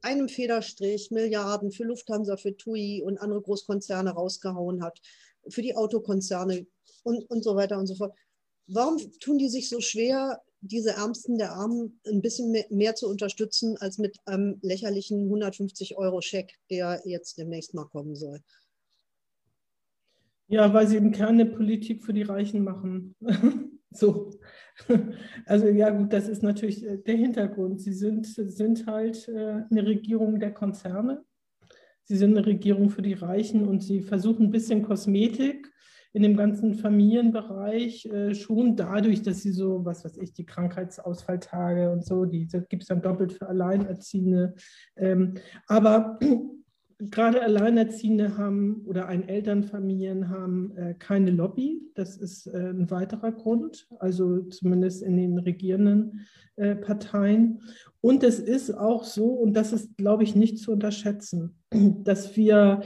einem Federstrich Milliarden für Lufthansa, für TUI und andere Großkonzerne rausgehauen hat, für die Autokonzerne und, und so weiter und so fort. Warum tun die sich so schwer, diese Ärmsten der Armen ein bisschen mehr, zu unterstützen als mit einem lächerlichen 150-Euro-Scheck, der jetzt demnächst mal kommen soll. Ja, weil sie im Kern eine Politik für die Reichen machen. so. Also ja gut, das ist natürlich äh, der Hintergrund. Sie sind, sind halt äh, eine Regierung der Konzerne. Sie sind eine Regierung für die Reichen und sie versuchen ein bisschen Kosmetik in dem ganzen Familienbereich äh, schon dadurch, dass sie so, was weiß ich, die Krankheitsausfalltage und so, die gibt es dann doppelt für Alleinerziehende. Ähm, aber gerade Alleinerziehende haben oder ein Elternfamilien haben äh, keine Lobby. Das ist äh, ein weiterer Grund, also zumindest in den regierenden äh, Parteien. Und es ist auch so, und das ist, glaube ich, nicht zu unterschätzen, dass wir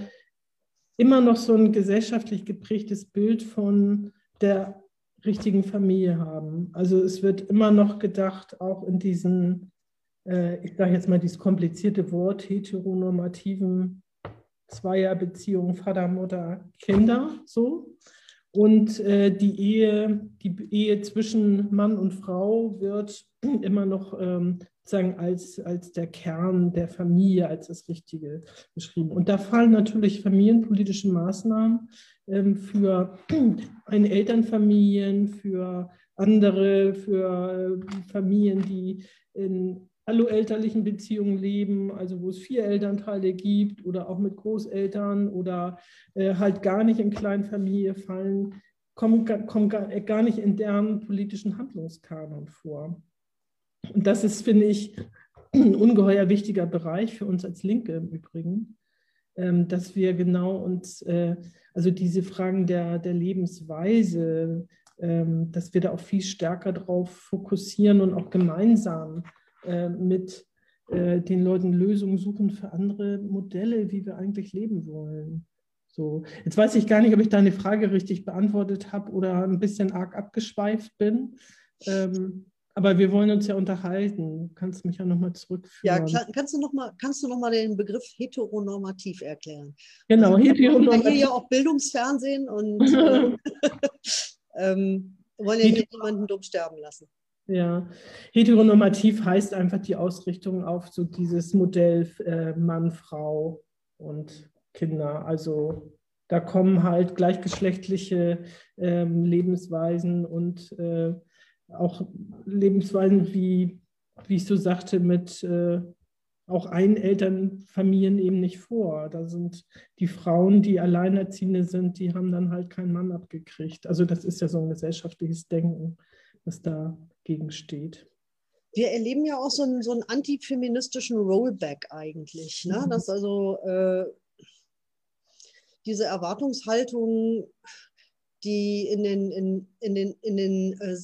immer noch so ein gesellschaftlich geprägtes Bild von der richtigen Familie haben. Also es wird immer noch gedacht, auch in diesen äh, ich sage jetzt mal dieses komplizierte Wort, heteronormativen Zweierbeziehungen, Vater, Mutter, Kinder, so. Und äh, die, Ehe, die Ehe zwischen Mann und Frau wird immer noch ähm, sozusagen als, als der Kern der Familie, als das Richtige beschrieben. Und da fallen natürlich familienpolitische Maßnahmen ähm, für eine Elternfamilien, für andere, für äh, Familien, die in alloelterlichen Beziehungen leben, also wo es vier Elternteile gibt oder auch mit Großeltern oder äh, halt gar nicht in Kleinfamilie fallen, kommen, kommen gar, gar nicht in deren politischen Handlungskanon vor. Und das ist, finde ich, ein ungeheuer wichtiger Bereich für uns als Linke im Übrigen, ähm, dass wir genau uns, äh, also diese Fragen der, der Lebensweise, ähm, dass wir da auch viel stärker drauf fokussieren und auch gemeinsam äh, mit äh, den Leuten Lösungen suchen für andere Modelle, wie wir eigentlich leben wollen. So, jetzt weiß ich gar nicht, ob ich deine Frage richtig beantwortet habe oder ein bisschen arg abgeschweift bin. Ähm, aber wir wollen uns ja unterhalten. Du kannst mich ja nochmal zurückführen. Ja, kannst du nochmal noch den Begriff heteronormativ erklären? Genau, also, heteronormativ. Wir hier ja auch Bildungsfernsehen und äh, ähm, wollen ja hier niemanden dumm sterben lassen. Ja, heteronormativ heißt einfach die Ausrichtung auf so dieses Modell äh, Mann, Frau und Kinder. Also da kommen halt gleichgeschlechtliche äh, Lebensweisen und äh, auch Lebensweisen wie, wie ich so sagte, mit äh, auch Einelternfamilien eben nicht vor. Da sind die Frauen, die Alleinerziehende sind, die haben dann halt keinen Mann abgekriegt. Also das ist ja so ein gesellschaftliches Denken, das dagegen steht. Wir erleben ja auch so einen, so einen antifeministischen Rollback eigentlich. Ne? Mhm. Dass also äh, diese Erwartungshaltung, die in den, in, in den, in den äh,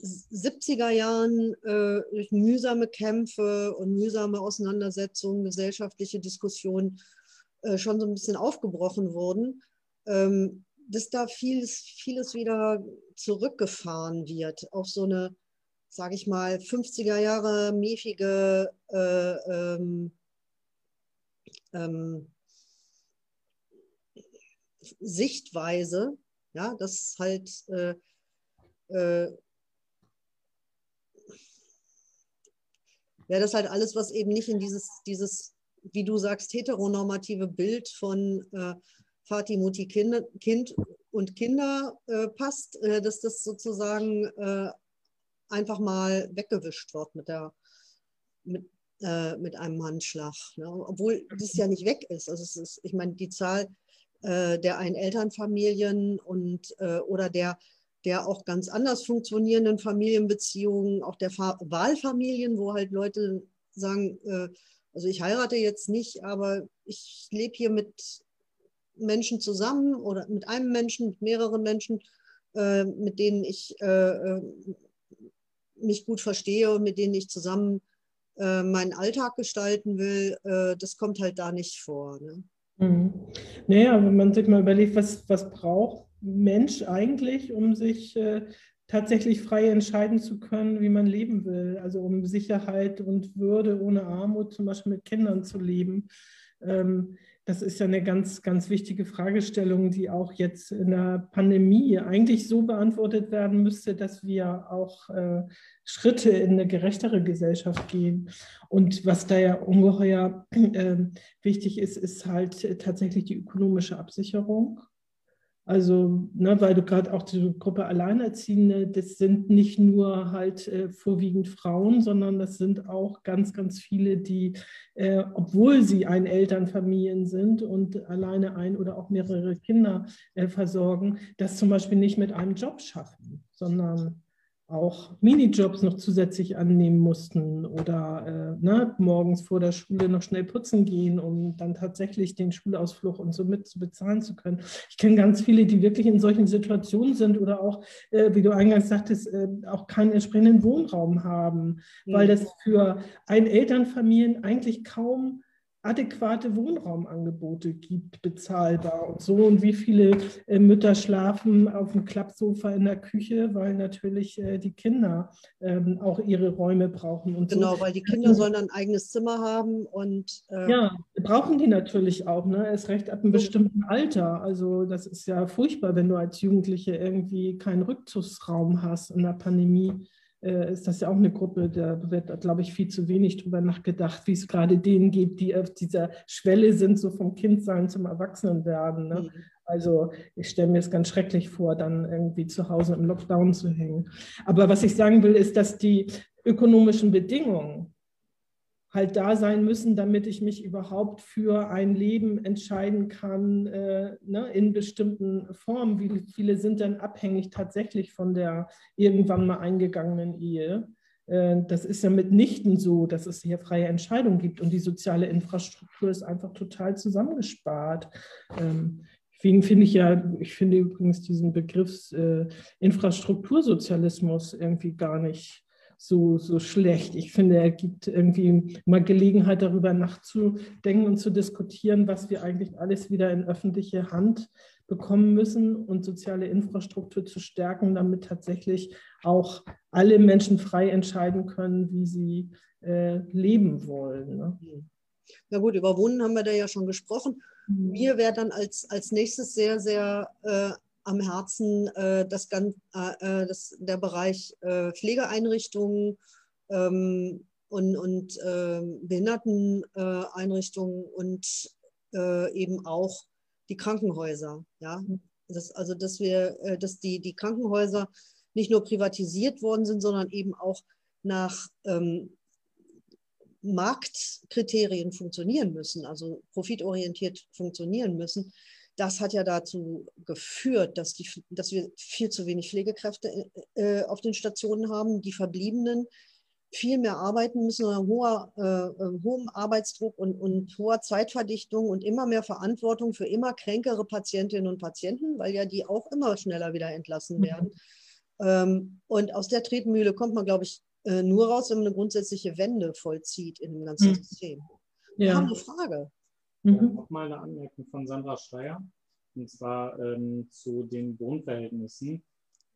70er Jahren äh, durch mühsame Kämpfe und mühsame Auseinandersetzungen, gesellschaftliche Diskussionen äh, schon so ein bisschen aufgebrochen wurden, ähm, dass da vieles, vieles wieder zurückgefahren wird auf so eine, sage ich mal, 50er Jahre mäfige äh, ähm, ähm, Sichtweise, ja, dass halt äh, äh, wäre das halt alles, was eben nicht in dieses, dieses wie du sagst, heteronormative Bild von äh, Vati, Mutti, kind, kind und Kinder äh, passt, äh, dass das sozusagen äh, einfach mal weggewischt wird mit, der, mit, äh, mit einem Handschlag. Ne? Obwohl das ja nicht weg ist. Also es ist, ich meine, die Zahl äh, der Einelternfamilien und oder der der auch ganz anders funktionierenden Familienbeziehungen, auch der Wahlfamilien, wo halt Leute sagen, äh, also ich heirate jetzt nicht, aber ich lebe hier mit Menschen zusammen oder mit einem Menschen, mit mehreren Menschen, äh, mit denen ich äh, mich gut verstehe und mit denen ich zusammen meinen Alltag gestalten will, das kommt halt da nicht vor. Ne? Mhm. Naja, wenn man sich mal überlegt, was, was braucht Mensch eigentlich, um sich äh, tatsächlich frei entscheiden zu können, wie man leben will. Also um Sicherheit und Würde ohne Armut zum Beispiel mit Kindern zu leben. Ähm, das ist ja eine ganz, ganz wichtige Fragestellung, die auch jetzt in der Pandemie eigentlich so beantwortet werden müsste, dass wir auch äh, Schritte in eine gerechtere Gesellschaft gehen. Und was da ja ungeheuer äh, wichtig ist, ist halt tatsächlich die ökonomische Absicherung. Also, ne, weil du gerade auch die Gruppe Alleinerziehende, das sind nicht nur halt äh, vorwiegend Frauen, sondern das sind auch ganz, ganz viele, die, äh, obwohl sie ein Elternfamilien sind und alleine ein oder auch mehrere Kinder äh, versorgen, das zum Beispiel nicht mit einem Job schaffen, sondern auch Minijobs noch zusätzlich annehmen mussten oder äh, ne, morgens vor der Schule noch schnell putzen gehen, um dann tatsächlich den Schulausflug und so mit zu bezahlen zu können. Ich kenne ganz viele, die wirklich in solchen Situationen sind oder auch, äh, wie du eingangs sagtest, äh, auch keinen entsprechenden Wohnraum haben, mhm. weil das für ein Elternfamilien eigentlich kaum adäquate Wohnraumangebote gibt, bezahlbar und so. Und wie viele äh, Mütter schlafen auf dem Klappsofa in der Küche, weil natürlich äh, die Kinder ähm, auch ihre Räume brauchen. Und genau, so. weil die Kinder sollen ein eigenes Zimmer haben und äh, ja, brauchen die natürlich auch. Ne? Erst recht ab einem bestimmten Alter. Also das ist ja furchtbar, wenn du als Jugendliche irgendwie keinen Rückzugsraum hast in der Pandemie ist das ja auch eine Gruppe, da wird, glaube ich, viel zu wenig drüber nachgedacht, wie es gerade denen gibt, die auf dieser Schwelle sind, so vom Kindsein zum Erwachsenenwerden. Ne? Mhm. Also ich stelle mir es ganz schrecklich vor, dann irgendwie zu Hause im Lockdown zu hängen. Aber was ich sagen will, ist, dass die ökonomischen Bedingungen halt da sein müssen, damit ich mich überhaupt für ein Leben entscheiden kann äh, ne, in bestimmten Formen. Wie viele sind denn abhängig tatsächlich von der irgendwann mal eingegangenen Ehe? Äh, das ist ja mitnichten so, dass es hier freie Entscheidungen gibt und die soziale Infrastruktur ist einfach total zusammengespart. Ähm, Deswegen finde ich ja, ich finde übrigens diesen Begriff äh, Infrastruktursozialismus irgendwie gar nicht so, so schlecht. Ich finde, er gibt irgendwie mal Gelegenheit, darüber nachzudenken und zu diskutieren, was wir eigentlich alles wieder in öffentliche Hand bekommen müssen und soziale Infrastruktur zu stärken, damit tatsächlich auch alle Menschen frei entscheiden können, wie sie äh, leben wollen. Ne? Na gut, über Wohnen haben wir da ja schon gesprochen. Mhm. Mir wäre dann als, als nächstes sehr, sehr äh, am Herzen äh, das, äh, äh, das, der Bereich Pflegeeinrichtungen ähm, und, und ähm, Behinderteneinrichtungen und eben auch die Krankenhäuser. Ja? Das, also dass wir, dass die, die Krankenhäuser nicht nur privatisiert worden sind, sondern eben auch nach ähm, Marktkriterien funktionieren müssen, also profitorientiert funktionieren müssen das hat ja dazu geführt, dass, die, dass wir viel zu wenig Pflegekräfte äh, auf den Stationen haben. Die Verbliebenen viel mehr arbeiten müssen, hoher, äh, äh, hohem Arbeitsdruck und, und hoher Zeitverdichtung und immer mehr Verantwortung für immer kränkere Patientinnen und Patienten, weil ja die auch immer schneller wieder entlassen mhm. werden. Mhm. Ähm, und aus der Tretmühle kommt man, glaube ich, äh, nur raus, wenn man eine grundsätzliche Wende vollzieht in dem ganzen mhm. System. Wir ja. haben eine Frage. Mhm. Nochmal eine Anmerkung von Sandra Schreier, und zwar ähm, zu den Wohnverhältnissen.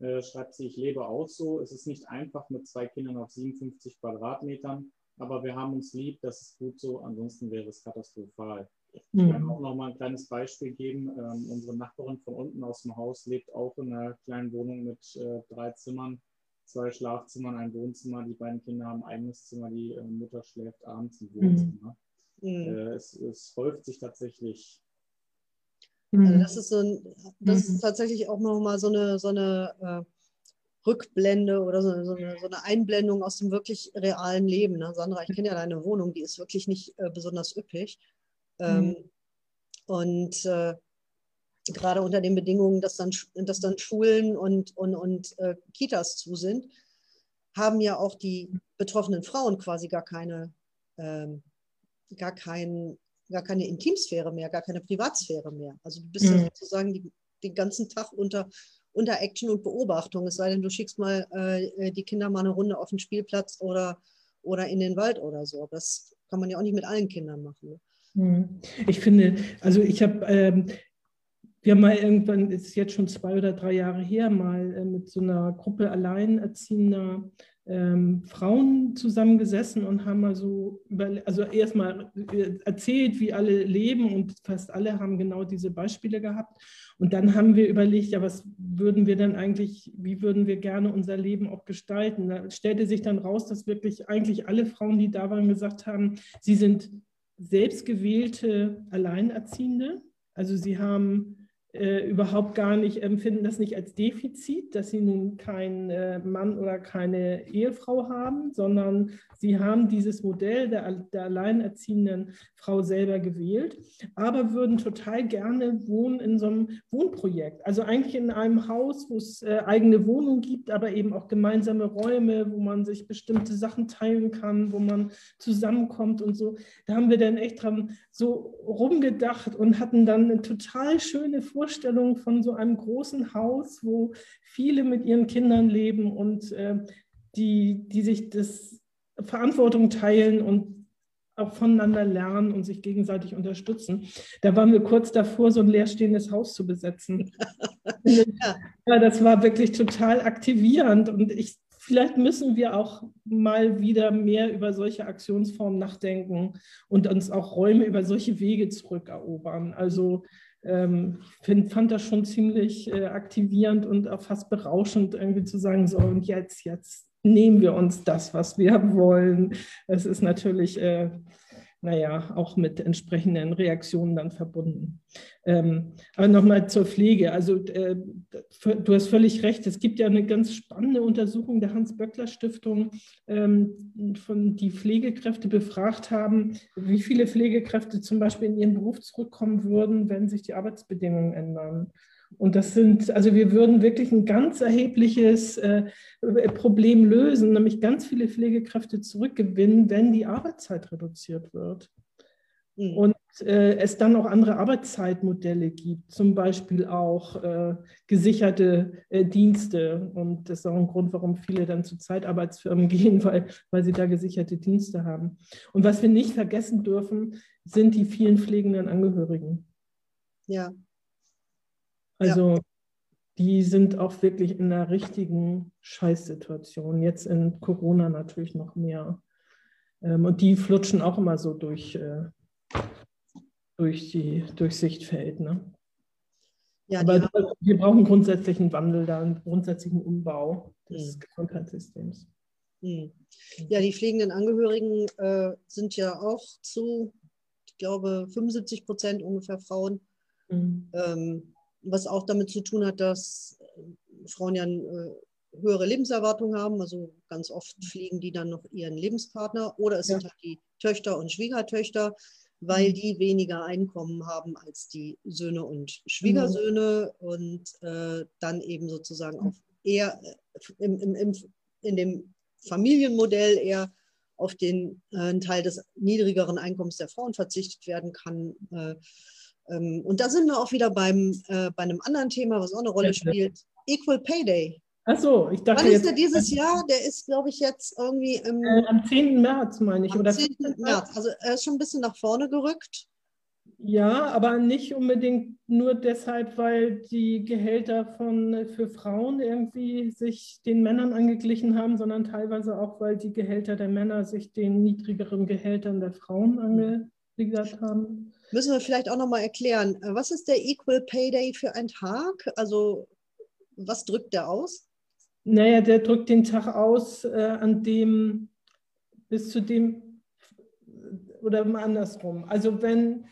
Äh, schreibt sie, ich lebe auch so. Es ist nicht einfach mit zwei Kindern auf 57 Quadratmetern, aber wir haben uns lieb, das ist gut so, ansonsten wäre es katastrophal. Mhm. Ich kann auch noch mal ein kleines Beispiel geben. Ähm, unsere Nachbarin von unten aus dem Haus lebt auch in einer kleinen Wohnung mit äh, drei Zimmern, zwei Schlafzimmern, ein Wohnzimmer. Die beiden Kinder haben ein eigenes Zimmer, die äh, Mutter schläft abends im mhm. Wohnzimmer. Mhm. Mhm. Äh, es, es, häuft sich tatsächlich. Also das ist, so ein, das ist mhm. tatsächlich auch nochmal so eine, so eine äh, Rückblende oder so, so, eine, so, eine, Einblendung aus dem wirklich realen Leben. Ne? Sandra, ich kenne ja deine Wohnung, die ist wirklich nicht äh, besonders üppig. Ähm, mhm. Und äh, gerade unter den Bedingungen, dass dann, dass dann Schulen und, und, und äh, Kitas zu sind, haben ja auch die betroffenen Frauen quasi gar keine ähm, gar, kein, gar keine Intimsphäre mehr, gar keine Privatsphäre mehr. Also du bist mhm. ja sozusagen die, den ganzen Tag unter, unter Action und Beobachtung. Es sei denn, du schickst mal äh, die Kinder mal eine Runde auf den Spielplatz oder, oder in den Wald oder so. Das kann man ja auch nicht mit allen Kindern machen. Ne? Mhm. Ich finde, also ich habe, ähm, wir haben mal irgendwann, ist jetzt schon zwei oder drei Jahre her, mal äh, mit so einer Gruppe Alleinerziehender ähm, Frauen zusammengesessen und haben mal so, also erstmal äh, erzählt, wie alle leben und fast alle haben genau diese Beispiele gehabt. Und dann haben wir überlegt, ja, was würden wir denn eigentlich, wie würden wir gerne unser Leben auch gestalten? Da stellte sich dann raus, dass wirklich eigentlich alle Frauen, die da waren, gesagt haben, sie sind selbstgewählte Alleinerziehende. Also sie haben äh, überhaupt gar nicht, empfinden das nicht als Defizit, dass sie nun keinen äh, Mann oder keine Ehefrau haben, sondern sie haben dieses Modell der, der alleinerziehenden Frau selber gewählt, aber würden total gerne wohnen in so einem Wohnprojekt. Also eigentlich in einem Haus, wo es äh, eigene Wohnungen gibt, aber eben auch gemeinsame Räume, wo man sich bestimmte Sachen teilen kann, wo man zusammenkommt und so. Da haben wir dann echt dran so rumgedacht und hatten dann eine total schöne Vorstellung Vorstellung von so einem großen Haus, wo viele mit ihren Kindern leben und äh, die, die sich das Verantwortung teilen und auch voneinander lernen und sich gegenseitig unterstützen. Da waren wir kurz davor, so ein leerstehendes Haus zu besetzen. ja. ja, das war wirklich total aktivierend und ich, vielleicht müssen wir auch mal wieder mehr über solche Aktionsformen nachdenken und uns auch Räume über solche Wege zurückerobern. Also ähm, ich find, fand das schon ziemlich äh, aktivierend und auch fast berauschend, irgendwie zu sagen, so und jetzt, jetzt nehmen wir uns das, was wir wollen. Es ist natürlich, äh, naja, auch mit entsprechenden Reaktionen dann verbunden. Ähm, aber nochmal zur Pflege. Also äh, du hast völlig recht. Es gibt ja eine ganz spannende Untersuchung der Hans-Böckler-Stiftung, ähm, von die Pflegekräfte befragt haben, wie viele Pflegekräfte zum Beispiel in ihren Beruf zurückkommen würden, wenn sich die Arbeitsbedingungen ändern. Und das sind, also wir würden wirklich ein ganz erhebliches äh, Problem lösen, nämlich ganz viele Pflegekräfte zurückgewinnen, wenn die Arbeitszeit reduziert wird. Mhm. Und äh, es dann auch andere Arbeitszeitmodelle gibt, zum Beispiel auch äh, gesicherte äh, Dienste. Und das ist auch ein Grund, warum viele dann zu Zeitarbeitsfirmen gehen, weil, weil sie da gesicherte Dienste haben. Und was wir nicht vergessen dürfen, sind die vielen pflegenden Angehörigen. Ja. Also ja. die sind auch wirklich in einer richtigen Scheißsituation. Jetzt in Corona natürlich noch mehr. Ähm, und die flutschen auch immer so durch, äh, durch die durch Sichtfeld. Ne? Ja, Aber wir brauchen grundsätzlich einen Wandel da, einen grundsätzlichen Umbau des mhm. Gesundheitssystems. Mhm. Ja, die pflegenden Angehörigen äh, sind ja auch zu, ich glaube, 75 Prozent ungefähr Frauen. Mhm. Ähm, was auch damit zu tun hat, dass äh, Frauen ja eine äh, höhere Lebenserwartung haben. Also ganz oft pflegen die dann noch ihren Lebenspartner oder es ja. sind halt die Töchter und Schwiegertöchter, weil mhm. die weniger Einkommen haben als die Söhne und Schwiegersöhne mhm. und äh, dann eben sozusagen auf eher äh, im, im, im, in dem Familienmodell eher auf den äh, Teil des niedrigeren Einkommens der Frauen verzichtet werden kann. Äh, und da sind wir auch wieder beim, äh, bei einem anderen Thema, was auch eine Rolle spielt: Equal Pay Day. Ach so, ich dachte. Wann ist der dieses Jahr? Der ist, glaube ich, jetzt irgendwie im. Äh, am 10. März, meine ich. Am oder 10. März. Also er ist schon ein bisschen nach vorne gerückt. Ja, aber nicht unbedingt nur deshalb, weil die Gehälter von, für Frauen irgendwie sich den Männern angeglichen haben, sondern teilweise auch, weil die Gehälter der Männer sich den niedrigeren Gehältern der Frauen angegliedert haben müssen wir vielleicht auch nochmal erklären, äh, was ist der Equal Pay Day für ein Tag? Also was drückt der aus? Naja, der drückt den Tag aus, äh, an dem bis zu dem, oder andersrum. Also wenn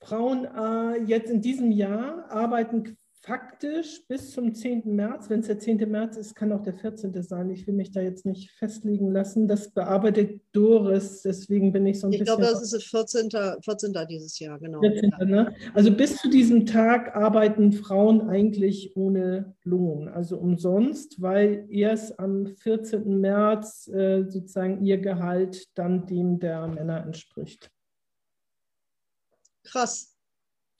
Frauen äh, jetzt in diesem Jahr arbeiten faktisch bis zum 10. März, wenn es der 10. März ist, kann auch der 14. sein. Ich will mich da jetzt nicht festlegen lassen. Das bearbeitet Doris, deswegen bin ich so ein ich bisschen. Ich glaube, das ist 14. 14. dieses Jahr, genau. 14. Ne? Also bis zu diesem Tag arbeiten Frauen eigentlich ohne Lohn, also umsonst, weil erst am 14. März äh, sozusagen ihr Gehalt dann dem der Männer entspricht. Krass.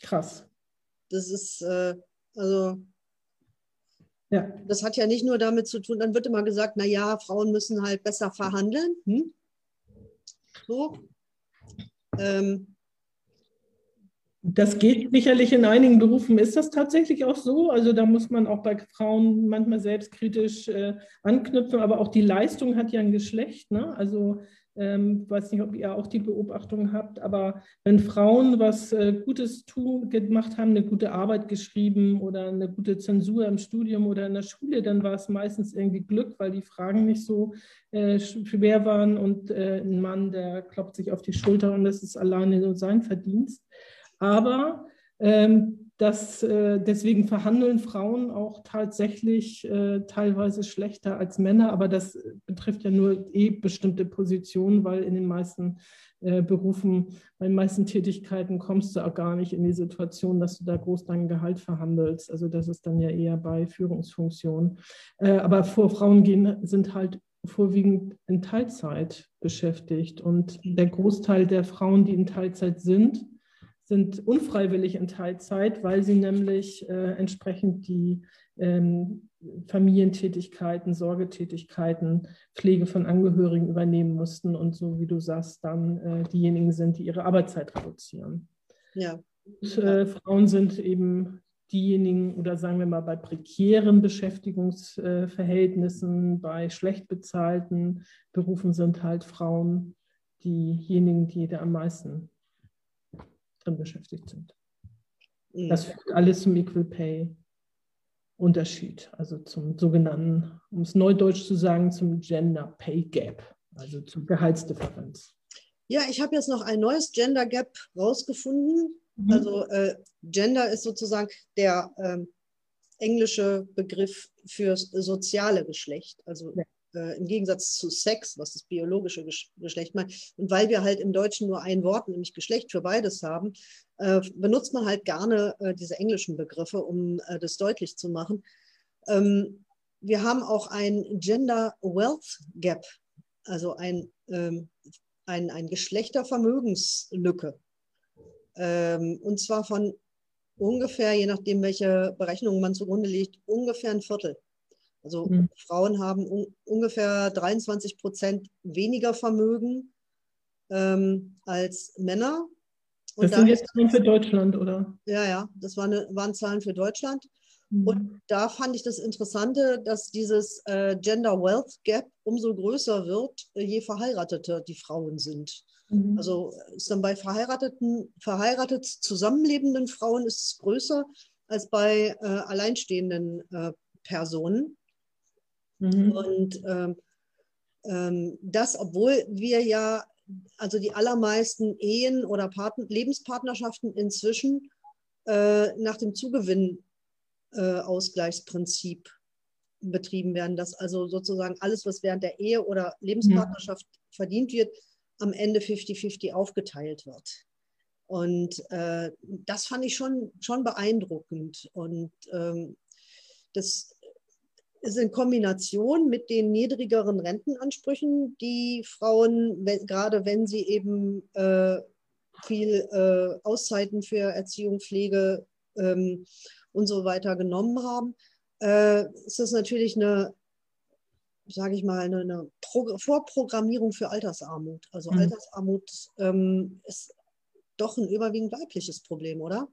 Krass. Das ist. Äh also ja. das hat ja nicht nur damit zu tun, dann wird immer gesagt, na ja, Frauen müssen halt besser verhandeln. Hm? So. Ähm, das geht sicherlich in einigen Berufen, ist das tatsächlich auch so. Also da muss man auch bei Frauen manchmal selbstkritisch äh, anknüpfen, aber auch die Leistung hat ja ein Geschlecht. Ne? Also ähm, weiß nicht, ob ihr auch die Beobachtung habt, aber wenn Frauen was äh, Gutes tun, gemacht haben, eine gute Arbeit geschrieben oder eine gute Zensur im Studium oder in der Schule, dann war es meistens irgendwie Glück, weil die Fragen nicht so äh, schwer waren und äh, ein Mann, der klopft sich auf die Schulter und das ist alleine nur sein Verdienst. Aber ähm, dass äh, deswegen verhandeln Frauen auch tatsächlich äh, teilweise schlechter als Männer, aber das betrifft ja nur eh bestimmte Positionen, weil in den meisten äh, Berufen, bei den meisten Tätigkeiten kommst du auch gar nicht in die Situation, dass du da groß dein Gehalt verhandelst. Also das ist dann ja eher bei Führungsfunktionen. Äh, aber vor Frauen gehen sind halt vorwiegend in Teilzeit beschäftigt und der Großteil der Frauen, die in Teilzeit sind, sind unfreiwillig in Teilzeit, weil sie nämlich äh, entsprechend die, ähm, Familientätigkeiten, Sorgetätigkeiten, Pflege von Angehörigen übernehmen mussten und so wie du sagst, dann äh, diejenigen sind, die ihre Arbeitszeit reduzieren. Ja. Und, äh, Frauen sind eben diejenigen oder sagen wir mal bei prekären Beschäftigungsverhältnissen, bei schlecht bezahlten Berufen sind halt Frauen diejenigen, die da am meisten drin beschäftigt sind. Mhm. Das führt alles zum Equal Pay. Unterschied, also zum sogenannten, um es neudeutsch zu sagen, zum Gender Pay Gap, also zur Gehaltsdifferenz. Ja, ich habe jetzt noch ein neues Gender Gap rausgefunden. Mhm. Also äh, Gender ist sozusagen der äh, englische Begriff für soziale Geschlecht. Also ja. Äh, im Gegensatz zu Sex, was das biologische Geschlecht meint. Und weil wir halt im Deutschen nur ein Wort, nämlich Geschlecht für beides haben, äh, benutzt man halt gerne äh, diese englischen Begriffe, um das deutlich zu machen. Ähm, wir haben auch ein Gender Wealth Gap, also ein, ähm, ein, ein Geschlechtervermögenslücke. Ähm, und zwar von ungefähr, je nachdem, welche Berechnungen man zugrunde legt, ungefähr ein Viertel. Also mhm. Frauen haben un ungefähr 23 Prozent weniger Vermögen ähm, als Männer. Und das sind jetzt Zahlen für Deutschland, oder? Ja, ja, das war eine, waren Zahlen für Deutschland. Mhm. Und da fand ich das Interessante, dass dieses äh, Gender Wealth Gap umso größer wird, äh, je verheirateter die Frauen sind. Mhm. Also ist dann bei verheirateten, verheiratet zusammenlebenden Frauen ist es größer als bei äh, alleinstehenden äh, Personen. Mhm. Und ähm, ähm, das, obwohl wir ja also die allermeisten Ehen oder Partner, Lebenspartnerschaften inzwischen äh, nach dem Zugewinnausgleichsprinzip äh, betrieben werden, dass also sozusagen alles, was während der Ehe oder Lebenspartnerschaft ja. verdient wird, am Ende 50-50 aufgeteilt wird. Und äh, das fand ich schon, schon beeindruckend. Und ähm, das ist in Kombination mit den niedrigeren Rentenansprüchen, die Frauen, wenn, gerade wenn sie eben äh, viel äh, Auszeiten für Erziehung, Pflege ähm, und so weiter genommen haben, äh, ist das natürlich eine, sage ich mal, eine, eine Vorprogrammierung für Altersarmut. Also mhm. Altersarmut ähm, ist doch ein überwiegend weibliches Problem, oder?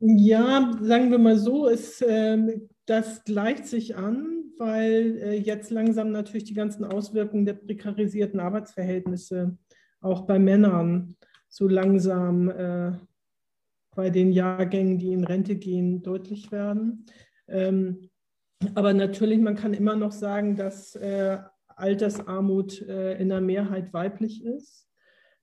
Ja, sagen wir mal so, es ähm, das gleicht sich an, weil äh, jetzt langsam natürlich die ganzen Auswirkungen der prekarisierten Arbeitsverhältnisse auch bei Männern so langsam äh, bei den Jahrgängen, die in Rente gehen, deutlich werden. Ähm, aber natürlich, man kann immer noch sagen, dass äh, Altersarmut äh, in der Mehrheit weiblich ist.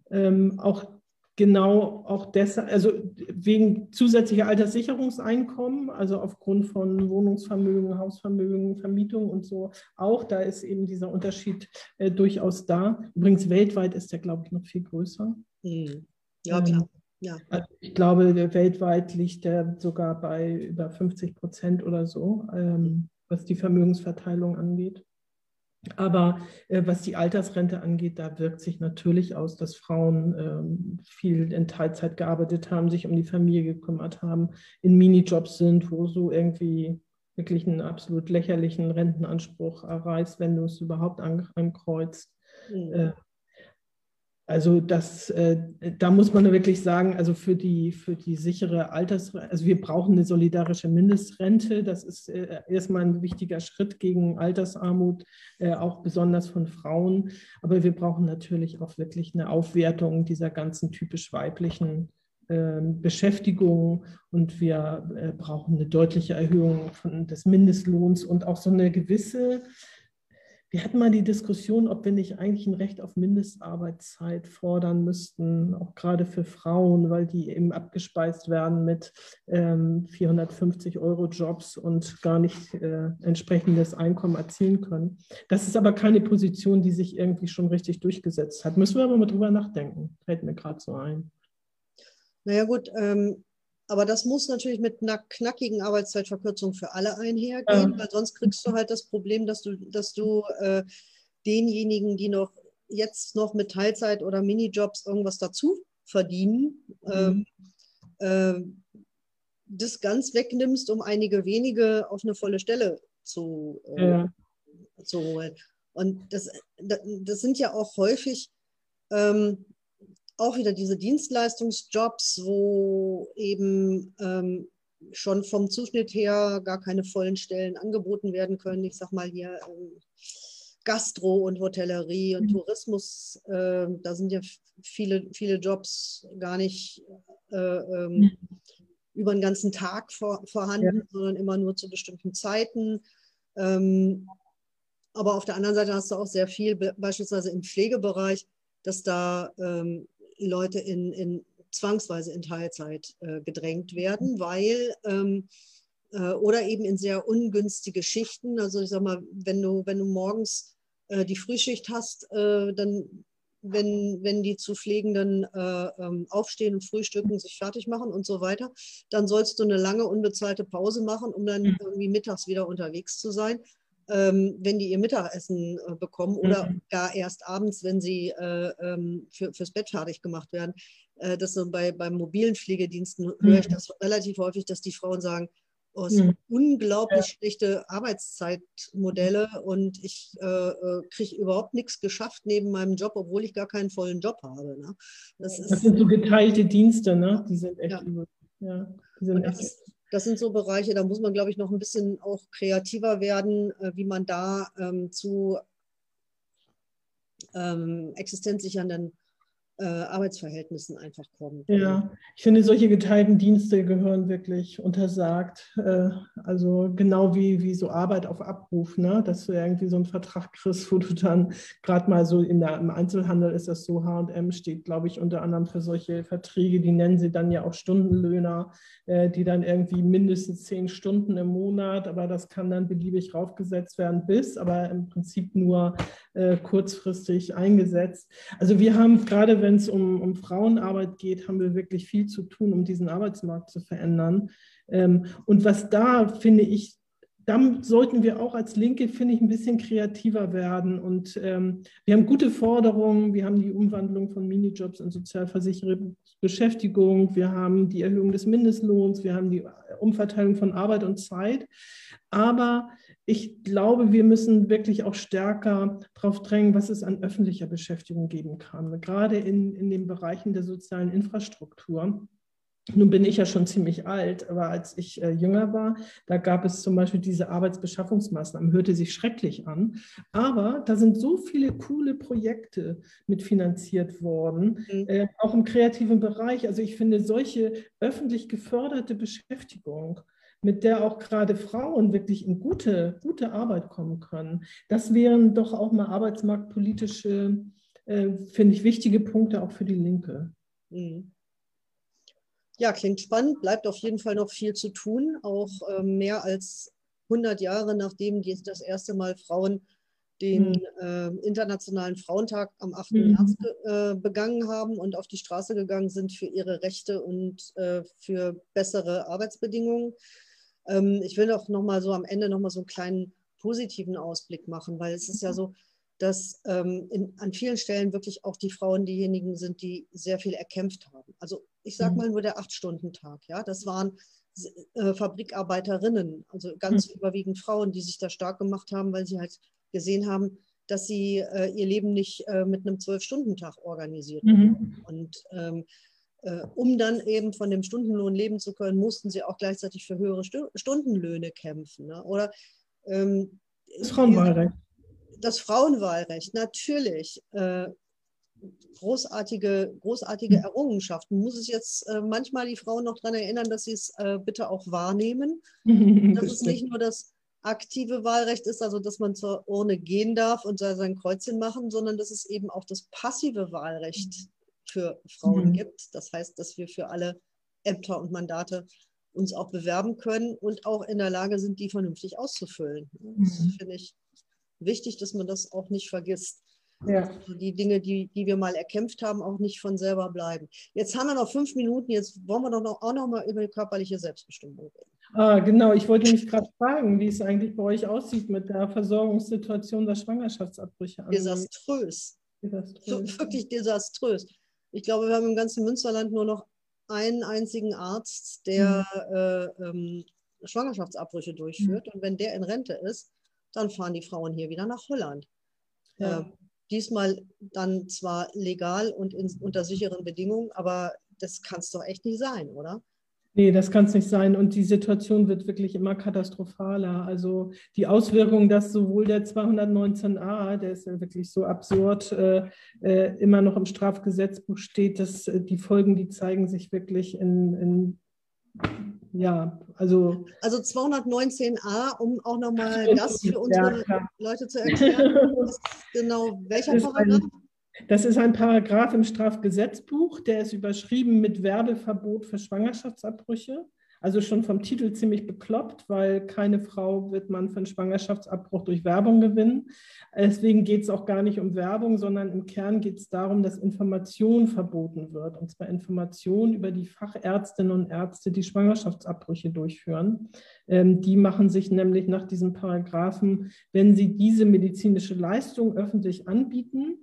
Ähm, auch genau auch deshalb, also wegen zusätzlicher Alterssicherungseinkommen, also aufgrund von Wohnungsvermögen, Hausvermögen, Vermietung und so, auch da ist eben dieser Unterschied äh, durchaus da. Übrigens weltweit ist der, glaube ich, noch viel größer. Mhm. Ja, klar. Ähm, ja. Also ich glaube, weltweit liegt er sogar bei über 50 Prozent oder so, ähm, was die Vermögensverteilung angeht. Aber äh, was die Altersrente angeht, da wirkt sich natürlich aus, dass Frauen ähm, viel in Teilzeit gearbeitet haben, sich um die Familie gekümmert haben, in Minijobs sind, wo so irgendwie wirklich einen absolut lächerlichen Rentenanspruch erreichst, wenn du es überhaupt ankreuzt. Mhm. Äh, also das, äh, da muss man wirklich sagen, also für die, für die sichere Altersrente, also wir brauchen eine solidarische Mindestrente. Das ist äh, erstmal ein wichtiger Schritt gegen Altersarmut, äh, auch besonders von Frauen. Aber wir brauchen natürlich auch wirklich eine Aufwertung dieser ganzen typisch weiblichen ähm, Beschäftigung und wir äh, brauchen eine deutliche Erhöhung von, des Mindestlohns und auch so eine gewisse wir hatten mal die Diskussion, ob wir nicht eigentlich ein Recht auf Mindestarbeitszeit fordern müssten, auch gerade für Frauen, weil die eben abgespeist werden mit ähm, 450 Euro Jobs und gar nicht äh, entsprechendes Einkommen erzielen können. Das ist aber keine Position, die sich irgendwie schon richtig durchgesetzt hat. Müssen wir aber mal drüber nachdenken. Fällt mir gerade so ein. Naja gut, ähm, aber das muss natürlich mit einer knackigen Arbeitszeitverkürzung für alle einhergehen, ja. weil sonst kriegst du halt das Problem, dass du, dass du äh, denjenigen, die noch jetzt noch mit Teilzeit oder Minijobs irgendwas dazu verdienen, mhm. äh, äh, das ganz wegnimmst, um einige wenige auf eine volle Stelle zu, äh, ja. zu holen. Und das, das sind ja auch häufig ähm, auch wieder diese Dienstleistungsjobs, wo eben ähm, schon vom Zuschnitt her gar keine vollen Stellen angeboten werden können. Ich sag mal hier ähm, Gastro und Hotellerie und mhm. Tourismus, äh, da sind ja viele, viele Jobs gar nicht äh, ähm, mhm. über den ganzen Tag vor, vorhanden, ja. sondern immer nur zu bestimmten Zeiten. Ähm, aber auf der anderen Seite hast du auch sehr viel, beispielsweise im Pflegebereich, dass da ähm, Leute in, in zwangsweise in Teilzeit äh, gedrängt werden, weil ähm, äh, oder eben in sehr ungünstige Schichten. Also ich sag mal, wenn du, wenn du morgens äh, die Frühschicht hast, äh, dann wenn, wenn die zu Pflegenden äh, ähm, aufstehen und frühstücken, sich fertig machen und so weiter, dann sollst du eine lange unbezahlte Pause machen, um dann mhm. irgendwie mittags wieder unterwegs zu sein ähm, wenn die ihr Mittagessen äh, bekommen oder mhm. gar erst abends, wenn sie äh, ähm, für, fürs Bett fertig gemacht werden. Äh, das so bei, bei mobilen Pflegediensten mhm. höre ich das relativ häufig, dass die Frauen sagen, oh, es sind mhm. unglaublich ja. schlechte Arbeitszeitmodelle und ich äh, äh kriege überhaupt nichts geschafft neben meinem Job, obwohl ich gar keinen vollen Job habe. Ne? Das, das sind so geteilte Dienste, ne? Die sind echt ja. Über, ja, die sind echt das sind so Bereiche, da muss man, glaube ich, noch ein bisschen auch kreativer werden, äh, wie man da ähm, zu ähm, existenzsichernden äh, Arbeitsverhältnissen einfach kommen. Ja, ich finde, solche geteilten Dienste gehören wirklich untersagt. Äh, also genau wie, wie so Arbeit auf Abruf, ne? dass du irgendwie so einen Vertrag kriegst, wo du dann gerade mal so in der, im Einzelhandel ist das so, HM steht, glaube ich, unter anderem für solche Verträge, die nennen sie dann ja auch Stundenlöhner, äh, die dann irgendwie mindestens zehn Stunden im Monat, aber das kann dann beliebig raufgesetzt werden bis, aber im Prinzip nur äh, kurzfristig eingesetzt. Also wir haben gerade, wenn es um, um Frauenarbeit geht, haben wir wirklich viel zu tun, um diesen Arbeitsmarkt zu verändern. Ähm, und was da, finde ich, dann sollten wir auch als Linke, finde ich, ein bisschen kreativer werden. Und ähm, wir haben gute Forderungen. Wir haben die Umwandlung von Minijobs in Sozialversicherungsbeschäftigung. Wir haben die Erhöhung des Mindestlohns. Wir haben die Umverteilung von Arbeit und Zeit. Aber ich glaube, wir müssen wirklich auch stärker darauf drängen, was es an öffentlicher Beschäftigung geben kann, gerade in, in den Bereichen der sozialen Infrastruktur. Nun bin ich ja schon ziemlich alt, aber als ich äh, jünger war, da gab es zum Beispiel diese Arbeitsbeschaffungsmaßnahmen, hörte sich schrecklich an, aber da sind so viele coole Projekte mitfinanziert worden, mhm. äh, auch im kreativen Bereich. Also ich finde solche öffentlich geförderte Beschäftigung, mit der auch gerade Frauen wirklich in gute, gute Arbeit kommen können. Das wären doch auch mal arbeitsmarktpolitische, äh, finde ich, wichtige Punkte auch für die Linke. Mhm. Ja, klingt spannend, bleibt auf jeden Fall noch viel zu tun, auch äh, mehr als 100 Jahre nachdem die, das erste Mal Frauen den mhm. äh, Internationalen Frauentag am 8. Mhm. März äh, begangen haben und auf die Straße gegangen sind für ihre Rechte und äh, für bessere Arbeitsbedingungen. Ähm, ich will auch noch mal so am Ende noch mal so einen kleinen positiven Ausblick machen, weil es ist ja so, dass ähm, in, an vielen Stellen wirklich auch die Frauen diejenigen sind, die sehr viel erkämpft haben. Also ich sage mhm. mal nur der Acht-Stunden-Tag. Ja, das waren äh, Fabrikarbeiterinnen, also ganz mhm. überwiegend Frauen, die sich da stark gemacht haben, weil sie halt gesehen haben, dass sie äh, ihr Leben nicht äh, mit einem Zwölf-Stunden-Tag organisiert mhm. Und ähm, äh, um dann eben von dem Stundenlohn leben zu können, mussten sie auch gleichzeitig für höhere Stu Stundenlöhne kämpfen. Ne? Oder ähm, das Frauenwahlrecht. Das Frauenwahlrecht, natürlich. Äh, großartige, großartige Errungenschaften. Muss es jetzt äh, manchmal die Frauen noch daran erinnern, dass sie es äh, bitte auch wahrnehmen, dass es nicht nur das aktive Wahlrecht ist, also dass man zur Urne gehen darf und sein Kreuzchen machen, sondern dass es eben auch das passive Wahlrecht für Frauen mhm. gibt. Das heißt, dass wir für alle Ämter und Mandate uns auch bewerben können und auch in der Lage sind, die vernünftig auszufüllen. Das mhm. finde ich wichtig, dass man das auch nicht vergisst. Ja. Also die Dinge, die, die wir mal erkämpft haben, auch nicht von selber bleiben. Jetzt haben wir noch fünf Minuten, jetzt wollen wir doch noch, auch noch mal über die körperliche Selbstbestimmung reden. Ah, genau, ich wollte mich gerade fragen, wie es eigentlich bei euch aussieht mit der Versorgungssituation der Schwangerschaftsabbrüche. Desaströs. desaströs. Wirklich desaströs. Ich glaube, wir haben im ganzen Münsterland nur noch einen einzigen Arzt, der mhm. äh, ähm, Schwangerschaftsabbrüche durchführt. Mhm. Und wenn der in Rente ist, dann fahren die Frauen hier wieder nach Holland. Ja. Äh, diesmal dann zwar legal und in, unter sicheren Bedingungen, aber das kann es doch echt nicht sein, oder? Nee, das kann es nicht sein. Und die Situation wird wirklich immer katastrophaler. Also die Auswirkungen, dass sowohl der 219a, der ist ja wirklich so absurd, äh, äh, immer noch im Strafgesetzbuch steht, dass äh, die Folgen, die zeigen sich wirklich in, in ja, also. Also 219a, um auch nochmal das für unsere ja, Leute zu erklären. genau, welcher Paragraph? Das ist ein Paragraph im Strafgesetzbuch, der ist überschrieben mit Werbeverbot für Schwangerschaftsabbrüche. Also schon vom Titel ziemlich bekloppt, weil keine Frau wird man für einen Schwangerschaftsabbruch durch Werbung gewinnen. Deswegen geht es auch gar nicht um Werbung, sondern im Kern geht es darum, dass Information verboten wird. Und zwar Information über die Fachärztinnen und Ärzte, die Schwangerschaftsabbrüche durchführen. Ähm, die machen sich nämlich nach diesem Paragraphen, wenn sie diese medizinische Leistung öffentlich anbieten,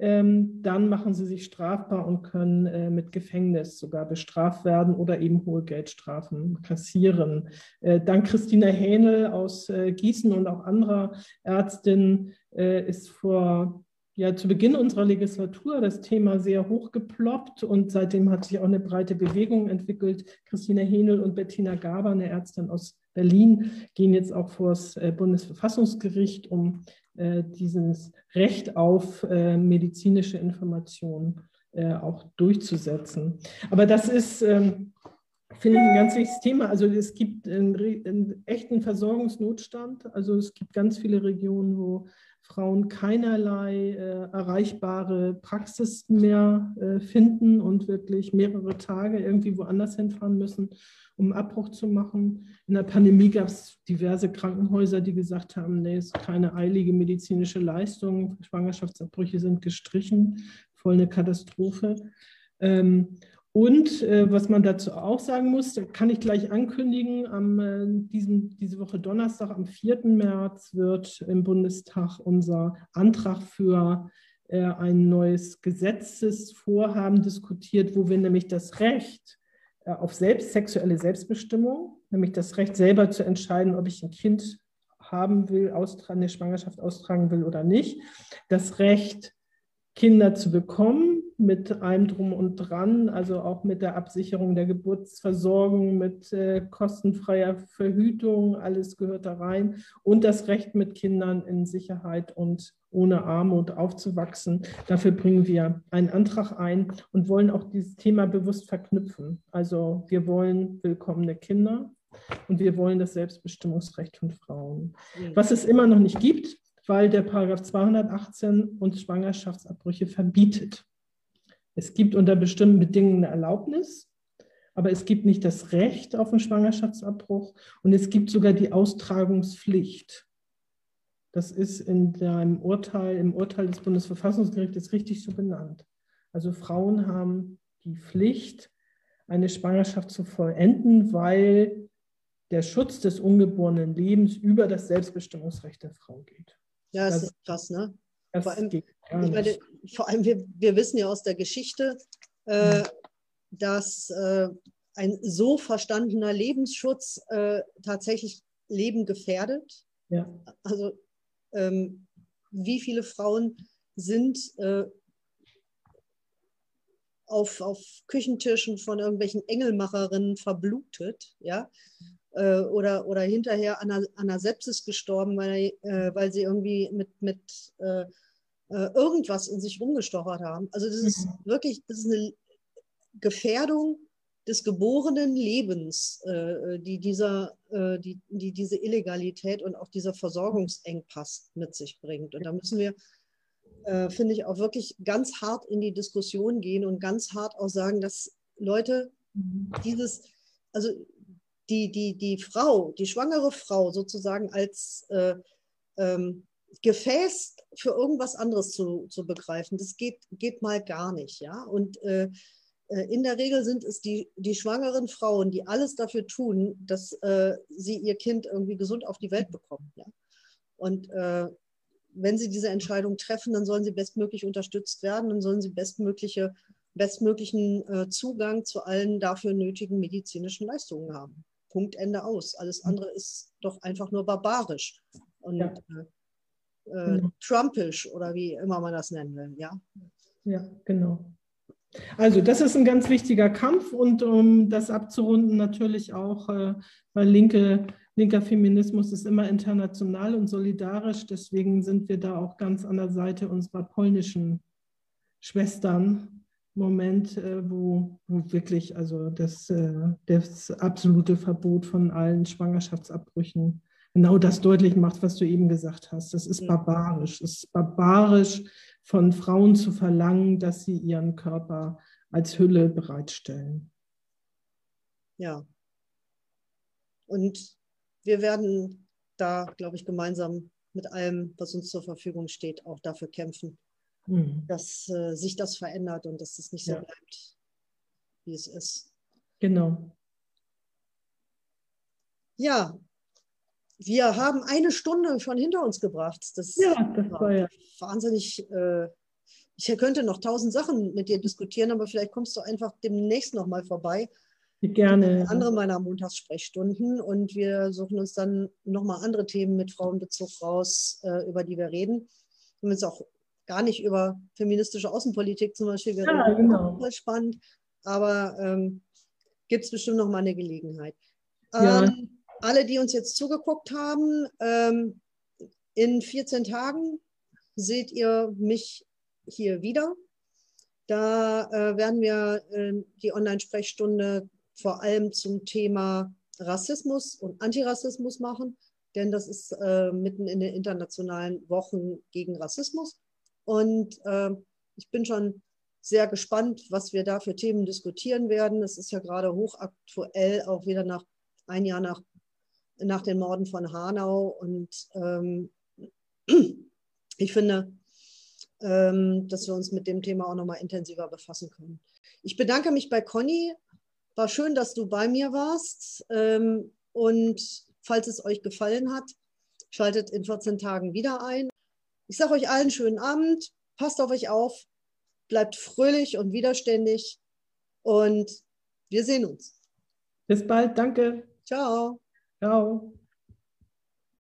dann machen sie sich strafbar und können äh, mit Gefängnis sogar bestraft werden oder eben hohe Geldstrafen kassieren. Äh, dank Christina Hähnel aus äh, Gießen und auch anderer Ärztinnen ist vor ja, zu Beginn unserer Legislatur das Thema sehr hochgeploppt und seitdem hat sich auch eine breite Bewegung entwickelt. Christina Hähnel und Bettina Gaber, eine Ärztin aus Berlin, gehen jetzt auch vor das äh, Bundesverfassungsgericht, um äh, dieses Recht auf äh, medizinische Informationen auch durchzusetzen. Aber das ist, ähm, finde ich, ein ganz wichtiges Thema. Also es gibt einen, einen echten Versorgungsnotstand. Also es gibt ganz viele Regionen, wo Frauen keinerlei äh, erreichbare Praxis mehr äh, finden und wirklich mehrere Tage irgendwie woanders hinfahren müssen um Abbruch zu machen. In der Pandemie gab es diverse Krankenhäuser, die gesagt haben, nee, es ist keine eilige medizinische Leistung, Schwangerschaftsabbrüche sind gestrichen, voll eine Katastrophe. Ähm, und äh, was man dazu auch sagen muss, kann ich gleich ankündigen, am äh, diesem, diese Woche Donnerstag, am 4. März, wird im Bundestag unser Antrag für äh, ein neues Gesetzesvorhaben diskutiert, wo wir nämlich das Recht äh, auf selbst, sexuelle Selbstbestimmung, nämlich das Recht selber zu entscheiden, ob ich ein Kind haben will, eine Schwangerschaft austragen will oder nicht. Das Recht, Kinder zu bekommen, mit allem drum und dran, also auch mit der Absicherung der Geburtsversorgung, mit äh, kostenfreier Verhütung, alles gehört da rein und das Recht mit Kindern in Sicherheit und ohne Armut aufzuwachsen. Dafür bringen wir einen Antrag ein und wollen auch dieses Thema bewusst verknüpfen. Also wir wollen willkommene Kinder und wir wollen das Selbstbestimmungsrecht von Frauen. Was es immer noch nicht gibt, weil der Paragraph 218 uns Schwangerschaftsabbrüche verbietet. Es gibt unter bestimmten Bedingungen eine Erlaubnis, aber es gibt nicht das Recht auf einen Schwangerschaftsabbruch und es gibt sogar die Austragungspflicht. Das ist in deinem Urteil, im Urteil des Bundesverfassungsgerichts richtig so benannt. Also Frauen haben die Pflicht, eine Schwangerschaft zu vollenden, weil der Schutz des ungeborenen Lebens über das Selbstbestimmungsrecht der Frau geht. Ja, das, das ist krass, ne? Vor allem, meine, vor allem, wir, wir wissen ja aus der Geschichte, äh, dass äh, ein so verstandener Lebensschutz äh, tatsächlich Leben gefährdet. Ja. Also ähm, wie viele Frauen sind äh, auf, auf Küchentischen von irgendwelchen Engelmacherinnen verblutet, ja, äh, oder, oder hinterher an einer, an einer Sepsis gestorben, weil, äh, weil sie irgendwie mit, mit äh, äh, irgendwas in sich rumgestochert haben. Also das ist mhm. wirklich, das ist eine Gefährdung des geborenen Lebens, äh, die, dieser, äh, die, die diese Illegalität und auch dieser Versorgungsengpass mit sich bringt. Und da müssen wir, äh, finde ich, auch wirklich ganz hart in die Diskussion gehen und ganz hart auch sagen, dass Leute dieses, also die, die, die Frau, die schwangere Frau sozusagen als äh, ähm, Gefäß für irgendwas anderes zu, zu begreifen, das geht, geht mal gar nicht. Ja? Und äh, äh, in der Regel sind es die, die schwangeren Frauen, die alles dafür tun, dass äh, sie ihr Kind irgendwie gesund auf die Welt bekommen. Ja? Und äh, wenn sie diese Entscheidung treffen, dann sollen sie bestmöglich unterstützt werden, dann sollen sie bestmögliche bestmöglichen äh, Zugang zu allen dafür nötigen medizinischen Leistungen haben. Punkt, Ende aus. Alles andere ist doch einfach nur barbarisch und ja. Äh, äh, genau. trumpisch oder wie immer man das nennen will. Ja, ja genau. Also das ist ein ganz wichtiger Kampf und um das abzurunden natürlich auch, äh, weil linke, linker Feminismus ist immer international und solidarisch. Deswegen sind wir da auch ganz an der Seite unserer polnischen Schwestern, Moment, äh, wo, wo, wirklich also das, äh, das absolute Verbot von allen Schwangerschaftsabbrüchen genau das deutlich macht, was du eben gesagt hast. Das ist barbarisch. Es ist barbarisch, von Frauen zu verlangen, dass sie ihren Körper als Hülle bereitstellen. Ja. Und wir werden da, glaube ich, gemeinsam mit allem, was uns zur Verfügung steht, auch dafür kämpfen, mhm. dass äh, sich das verändert und dass es nicht so ja. bleibt, wie es ist. Genau. Ja, wir haben eine Stunde schon hinter uns gebracht. Das, ja, das war ja wahnsinnig. Äh, ich könnte noch tausend Sachen mit dir diskutieren, aber vielleicht kommst du einfach demnächst noch mal vorbei. Gerne. Andere meiner Montagssprechstunden und wir suchen uns dann nochmal andere Themen mit Frauenbezug raus, äh, über die wir reden. Wir haben uns auch gar nicht über feministische Außenpolitik zum Beispiel geredet. Ja, genau. Voll spannend, aber ähm, gibt es bestimmt noch mal eine Gelegenheit. Ja. Ähm, alle, die uns jetzt zugeguckt haben, ähm, in 14 Tagen seht ihr mich hier wieder. Da äh, werden wir äh, die Online-Sprechstunde vor allem zum Thema Rassismus und Antirassismus machen, denn das ist äh, mitten in den internationalen Wochen gegen Rassismus. Und äh, ich bin schon sehr gespannt, was wir da für Themen diskutieren werden. Es ist ja gerade hochaktuell, auch wieder nach ein Jahr nach, nach den Morden von Hanau. Und ähm, ich finde, ähm, dass wir uns mit dem Thema auch nochmal intensiver befassen können. Ich bedanke mich bei Conny. War schön, dass du bei mir warst. Ähm, und falls es euch gefallen hat, schaltet in 14 Tagen wieder ein. Ich sage euch allen schönen Abend, passt auf euch auf, bleibt fröhlich und widerständig und wir sehen uns. Bis bald, danke. Ciao. Ciao.